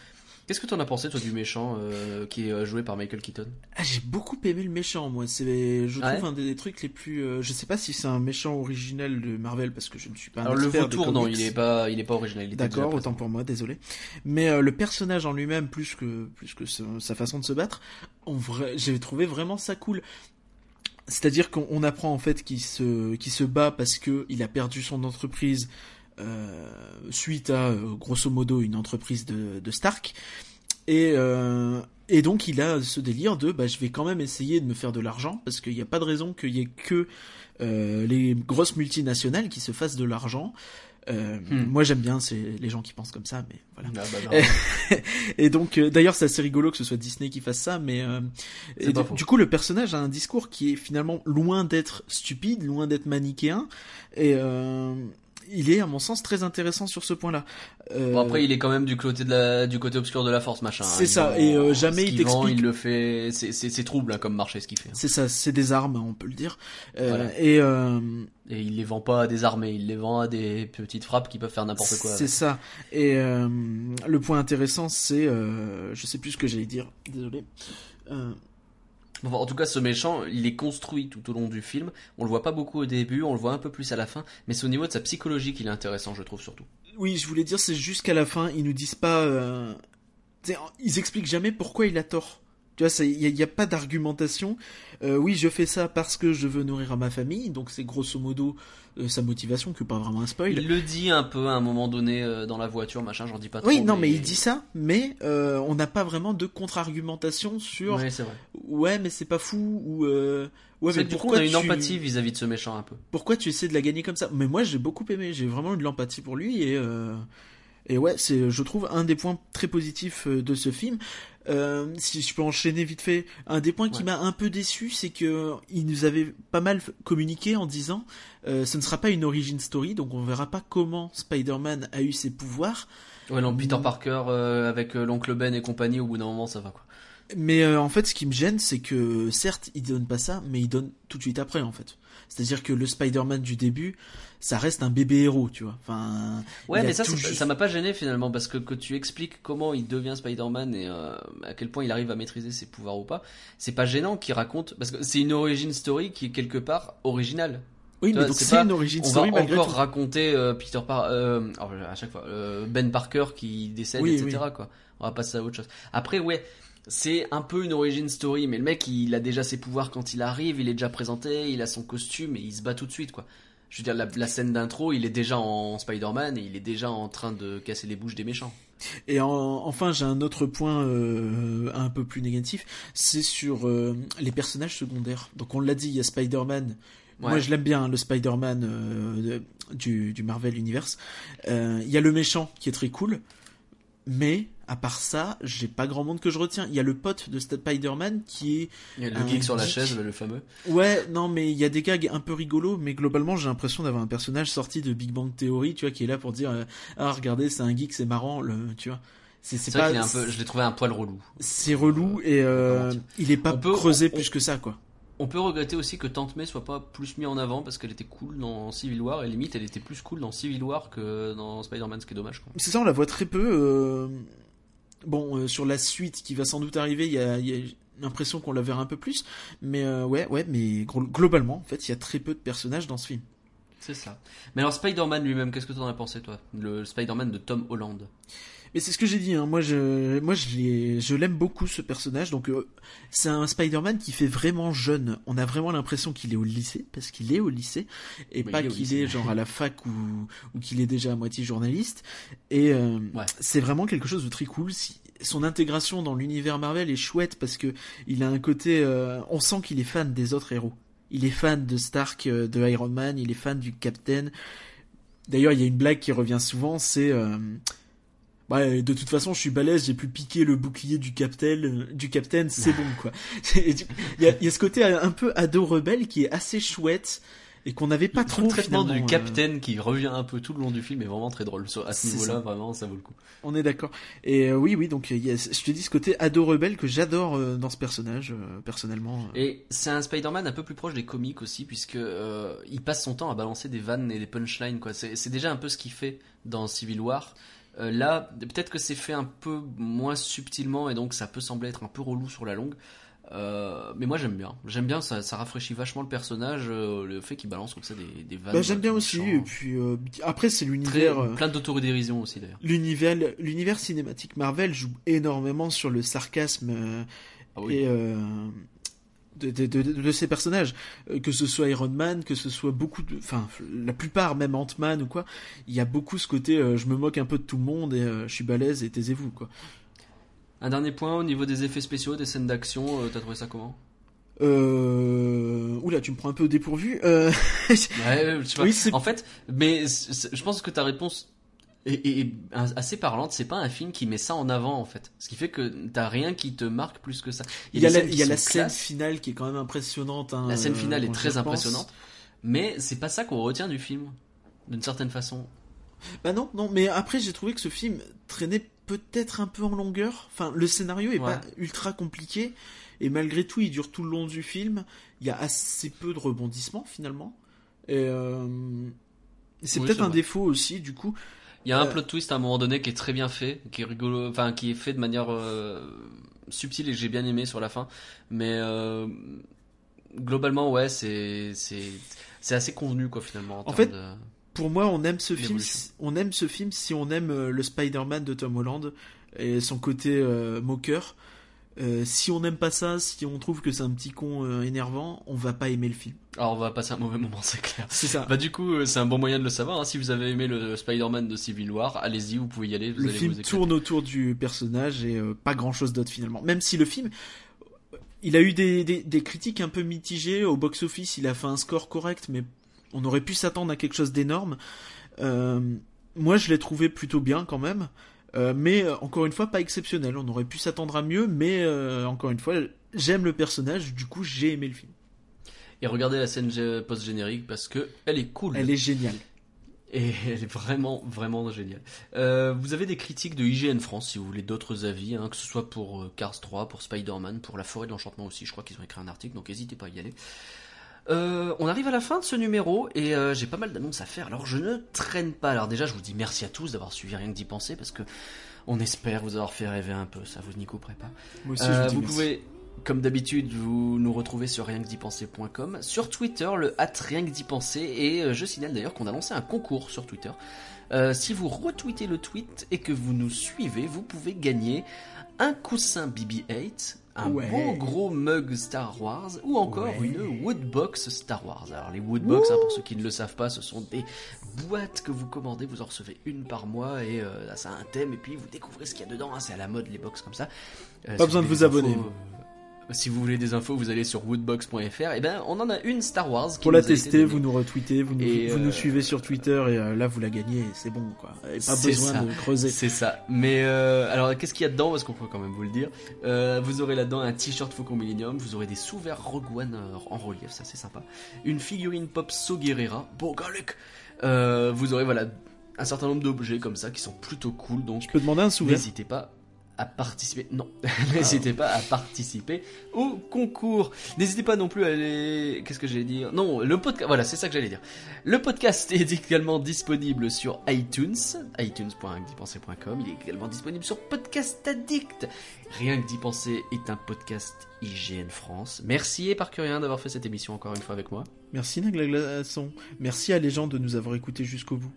Qu'est-ce que t'en as pensé toi du méchant euh, qui est euh, joué par Michael Keaton? Ah, j'ai beaucoup aimé le méchant, moi. C'est, je Ouais. trouve un des, des trucs les plus. euh, je sais pas si c'est un méchant originel de Marvel parce que je ne suis pas un Alors le vautour, non, il est pas, il est pas original. D'accord, autant pour moi, désolé. Mais euh, le personnage en lui-même, plus que plus que sa, sa façon de se battre, vrai, j'ai trouvé vraiment ça cool. C'est-à-dire qu'on on apprend en fait qu'il se qu'il se bat parce que il a perdu son entreprise suite à euh, grosso modo une entreprise de, de Stark et euh, et donc il a ce délire de bah je vais quand même essayer de me faire de l'argent parce qu'il n'y a pas de raison qu'il y ait que euh, les grosses multinationales qui se fassent de l'argent. Euh, Hmm. Moi j'aime bien c'est les gens qui pensent comme ça, mais voilà. Ah, bah. Et donc, euh, d'ailleurs, c'est assez rigolo que ce soit Disney qui fasse ça, mais euh, et du, du coup, le personnage a un discours qui est finalement loin d'être stupide, loin d'être manichéen, et euh, il est à mon sens très intéressant sur ce point-là. Euh, Bon, après, il est quand même du côté de la, du côté obscur de la force, machin. hein. C'est ça, vend- et, euh, jamais il t'explique- Il le fait, c'est, c'est, trouble hein, comme marché ce qu'il fait. hein. c'est ça, c'est des armes, on peut le dire. Euh, Voilà. Et euh, Et il les vend pas à des armées, il les vend à des petites frappes qui peuvent faire n'importe quoi. C'est ça. Et euh, le point intéressant, c'est, euh, je sais plus ce que j'allais dire. Désolé. Enfin, en tout cas, ce méchant, il est construit tout au long du film. On le voit pas beaucoup au début, on le voit un peu plus à la fin, mais c'est au niveau de sa psychologie qu'il est intéressant, je trouve surtout. oui, je voulais dire, c'est jusqu'à la fin, ils nous disent pas. euh, ils expliquent jamais pourquoi il a tort. Tu vois, il n'y a, pas d'argumentation. Euh, oui, je fais ça parce que je veux nourrir ma famille, donc c'est grosso modo euh, sa motivation, que pas vraiment un spoil. Il le dit un peu à un moment donné euh, dans la voiture, machin, j'en dis pas trop. Oui, non, mais il dit ça, mais on n'a pas vraiment de contre-argumentation sur Ouais, c'est vrai. ouais, mais c'est pas fou ou ouais, C'est mais du coup, pourquoi on a une tu... empathie vis-à-vis de ce méchant un peu. pourquoi tu essaies de la gagner comme ça? Mais moi, j'ai beaucoup aimé, j'ai vraiment eu de l'empathie pour lui et et ouais, c'est je trouve un des points très positifs de ce film. Euh, si je peux enchaîner vite fait, un des points qui Ouais. m'a un peu déçu, c'est que il nous avait pas mal communiqué en disant euh, ce ne sera pas une origin story, donc on verra pas comment Spider-Man a eu ses pouvoirs. Ouais, non, Peter Mm. Parker euh, avec euh, l'oncle Ben et compagnie, au bout d'un moment, ça va quoi. Mais euh, en fait, ce qui me gêne, c'est que certes, il donne pas ça, mais il donne tout de suite après, en fait. C'est-à-dire que le Spider-Man du début, ça reste un bébé héros, tu vois. Enfin, Ouais, mais ça, juste- ça m'a pas gêné finalement parce que que tu expliques comment il devient Spider-Man et euh, à quel point il arrive à maîtriser ses pouvoirs ou pas, c'est pas gênant qu'il raconte parce que c'est une origin story qui est quelque part originale. Oui, tu mais vois, donc c'est une origin On story va malgré encore tout. raconter euh, Peter Par euh, alors, à chaque fois Ben Parker qui décède, Oui, etc. Quoi. On va passer à autre chose. Après, ouais. C'est un peu une origin story, mais le mec, il a déjà ses pouvoirs quand il arrive, il est déjà présenté, il a son costume et il se bat tout de suite, quoi. Je veux dire, la, la scène d'intro, il est déjà en Spider-Man et il est déjà en train de casser les bouches des méchants. Et en- enfin, j'ai un autre point euh, un peu plus négatif, c'est sur euh, les personnages secondaires. Donc on l'a dit, il y a Spider-Man. Moi, je l'aime bien, hein, le Spider-Man euh, du, du Marvel Universe. Il y a le méchant qui est très cool, mais à part ça, j'ai pas grand monde que je retiens. Il y a le pote de Spider-Man qui est Il y a le geek sur la chaise, le fameux. Ouais, non, mais il y a des gags un peu rigolos, mais globalement, j'ai l'impression d'avoir un personnage sorti de Big Bang Theory, tu vois, qui est là pour dire euh, ah regardez, c'est un geek, c'est marrant, le, tu vois. C'est c'est C'est vrai pas, est un peu, je l'ai trouvé un poil relou. c'est relou et euh, Comment dire il est pas peut- creusé on- plus que ça, quoi. On peut regretter aussi que Tante May soit pas plus mis en avant parce qu'elle était cool dans Civil War et limite elle était plus cool dans Civil War que dans Spider-Man, ce qui est dommage. Quoi. C'est ça, on la voit très peu. euh, Bon, euh, sur la suite qui va sans doute arriver, il y a, l'impression qu'on la verra un peu plus, mais euh, ouais, ouais, mais globalement, en fait, il y a très peu de personnages dans ce film. C'est ça. Mais alors Spider-Man lui-même, qu'est-ce que t'en as pensé toi? Le Spider-Man de Tom Holland. Mais c'est ce que j'ai dit, hein. moi je, moi je l'ai- je l'aime beaucoup ce personnage, donc euh, c'est un Spider-Man qui fait vraiment jeune. On a vraiment l'impression qu'il est au lycée, parce qu'il est au lycée, et Oui, pas qu'il est genre à la fac ou, ou qu'il est déjà à moitié journaliste. Et euh, Ouais. c'est vraiment quelque chose de très cool. Si- son intégration dans l'univers Marvel est chouette parce que il a un côté, euh, on sent qu'il est fan des autres héros. Il est fan de Stark, euh, de Iron Man, il est fan du Captain. D'ailleurs, il y a une blague qui revient souvent, c'est euh, Ouais, de toute façon, je suis balèze, j'ai pu piquer le bouclier du Captain, euh, du Captain, c'est bon quoi. Il y a, il y a ce côté un peu ado rebelle qui est assez chouette et qu'on n'avait pas trop le traitement du euh, Captain qui revient un peu tout le long du film est vraiment très drôle. À ce niveau-là, vraiment, ça vaut le coup. On est d'accord. Et euh, oui, oui, donc je te dis ce côté ado rebelle que j'adore euh, dans ce personnage personnellement. Et c'est un Spider-Man un peu plus proche des comics aussi, puisque il passe son temps à balancer des vannes et des punchlines. quoi. C'est déjà un peu ce qu'il fait dans Civil War. Euh, là, peut-être que c'est fait un peu moins subtilement et donc ça peut sembler être un peu relou sur la longue. Euh, mais moi j'aime bien. J'aime bien, ça, ça rafraîchit vachement le personnage, euh, le fait qu'il balance comme ça des, des vannes. Bah, j'aime bien aussi. Et puis euh, après, c'est l'univers. plein d'autodérision aussi d'ailleurs. L'univers, l'univers cinématique Marvel joue énormément sur le sarcasme Ah oui. et de, de, de, de ces personnages, Euh, que ce soit Iron Man, que ce soit beaucoup de, enfin la plupart, même Ant-Man ou quoi, il y a beaucoup ce côté, euh, je me moque un peu de tout le monde et euh, je suis balèze et taisez-vous quoi. Un dernier point au niveau des effets spéciaux, des scènes d'action, euh, t'as trouvé ça comment? Euh... Oula, tu me prends un peu au dépourvu. Euh... Ouais, je sais pas. Oui, En fait, mais je pense que ta réponse est assez parlante. C'est pas un film qui met ça en avant, en fait. Ce qui fait que t'as rien qui te marque plus que ça. Il y a la, y a scène finale qui est quand même impressionnante. hein, La scène euh, finale est j'y très impressionnante. Mais c'est pas ça qu'on retient du film. d'une certaine façon. Bah non, non, mais après j'ai trouvé que ce film traînait peut-être un peu en longueur. Enfin, le scénario est Ouais. pas ultra compliqué et malgré tout, il dure tout le long du film. Il y a assez peu de rebondissements finalement. Et euh, c'est Oui, peut-être un vrai. défaut aussi du coup. Il y a un plot twist à un moment donné qui est très bien fait, qui est rigolo, enfin qui est fait de manière euh, subtile et que j'ai bien aimé sur la fin. Mais euh, globalement, ouais, c'est c'est c'est assez convenu quoi finalement. En, fait, de- Pour moi, on aime ce film. On aime ce film si on aime euh, le Spider-Man de Tom Holland et son côté euh, moqueur. Euh, si on n'aime pas ça, si on trouve que c'est un petit con euh, énervant, on va pas aimer le film. alors on va passer un mauvais moment, c'est clair. C'est ça. Bah du coup, euh, c'est un bon moyen de le savoir. hein. Si vous avez aimé le Spider-Man de Civil War, allez-y, vous pouvez y aller. Vous le allez film vous tourne autour du personnage et euh, pas grand chose d'autre finalement. Même si le film, il a eu des, des, des critiques un peu mitigées au box-office, il a fait un score correct, mais on aurait pu s'attendre à quelque chose d'énorme. Moi, je l'ai trouvé plutôt bien quand même, Euh, mais euh, encore une fois, pas exceptionnel. On aurait pu s'attendre à mieux, mais euh, encore une fois, j'aime le personnage, du coup, j'ai aimé le film. Et regardez la scène gé- post-générique parce que elle est cool. Elle est géniale. Et elle est vraiment, vraiment géniale. Euh, vous avez des critiques de IGN France si vous voulez d'autres avis, hein, que ce soit pour Cars 3, pour Spider-Man, pour La Forêt de l'Enchantement aussi. Je crois qu'ils ont écrit un article, donc n'hésitez pas à y aller. Euh, on arrive à la fin de ce numéro et euh, j'ai pas mal d'annonces à faire. Alors je ne traîne pas. Alors déjà, je vous dis merci à tous d'avoir suivi rien que d'y penser parce que on espère vous avoir fait rêver un peu. Ça vous n'y couperez pas. Moi aussi, Euh, je vous dis vous merci. pouvez, comme d'habitude, vous nous retrouver sur rien que d'y penser.com, sur Twitter, le hat rien que d'y penser, et euh, je signale d'ailleurs qu'on a lancé un concours sur Twitter. Euh, si vous retweetez le tweet et que vous nous suivez, vous pouvez gagner un coussin BB-8, un Ouais. beau gros mug Star Wars, ou encore Ouais. une Woodbox Star Wars. Alors les Woodbox, hein, pour ceux qui ne le savent pas, ce sont des boîtes que vous commandez, vous en recevez une par mois, et euh, là, ça a un thème, et puis vous découvrez ce qu'il y a dedans. hein, c'est à la mode les box comme ça. Euh, Pas besoin de vous abonner. Si vous voulez des infos, vous allez sur woodbox.fr. Et ben, on en a une Star Wars. Qui Pour la tester, vous nous retweetez, vous nous, Et, vous euh, nous suivez sur Twitter et euh, là vous la gagnez, c'est bon quoi. Et pas besoin ça. de creuser. C'est ça. Mais euh, alors, qu'est-ce qu'il y a dedans? Parce qu'on peut quand même vous le dire. Euh, vous aurez là-dedans un t-shirt Faucon Millennium. Vous aurez des sous-verts Rogue One en relief, ça c'est sympa. Une figurine Pop So Guerrera. Euh, vous aurez voilà un certain nombre d'objets comme ça qui sont plutôt cool. Donc Je peux demander un souverain N'hésitez pas à participer. Non, n'hésitez pas à participer au concours. N'hésitez pas non plus à aller. Qu'est-ce que j'allais dire? Non, le podcast. Voilà, c'est ça que j'allais dire. Le podcast est également disponible sur iTunes, itunes.dipenser.com. Il est également disponible sur Podcast Addict. Rien que d'y penser est un podcast IGN France. Merci et par rien d'avoir fait cette émission encore une fois avec moi. Merci Nagla Glaçon. Merci à les gens de nous avoir écoutés jusqu'au bout.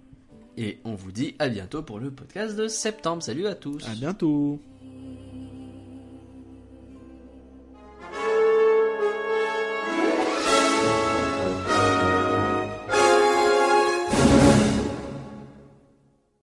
Et on vous dit à bientôt pour le podcast de septembre. Salut à tous. À bientôt.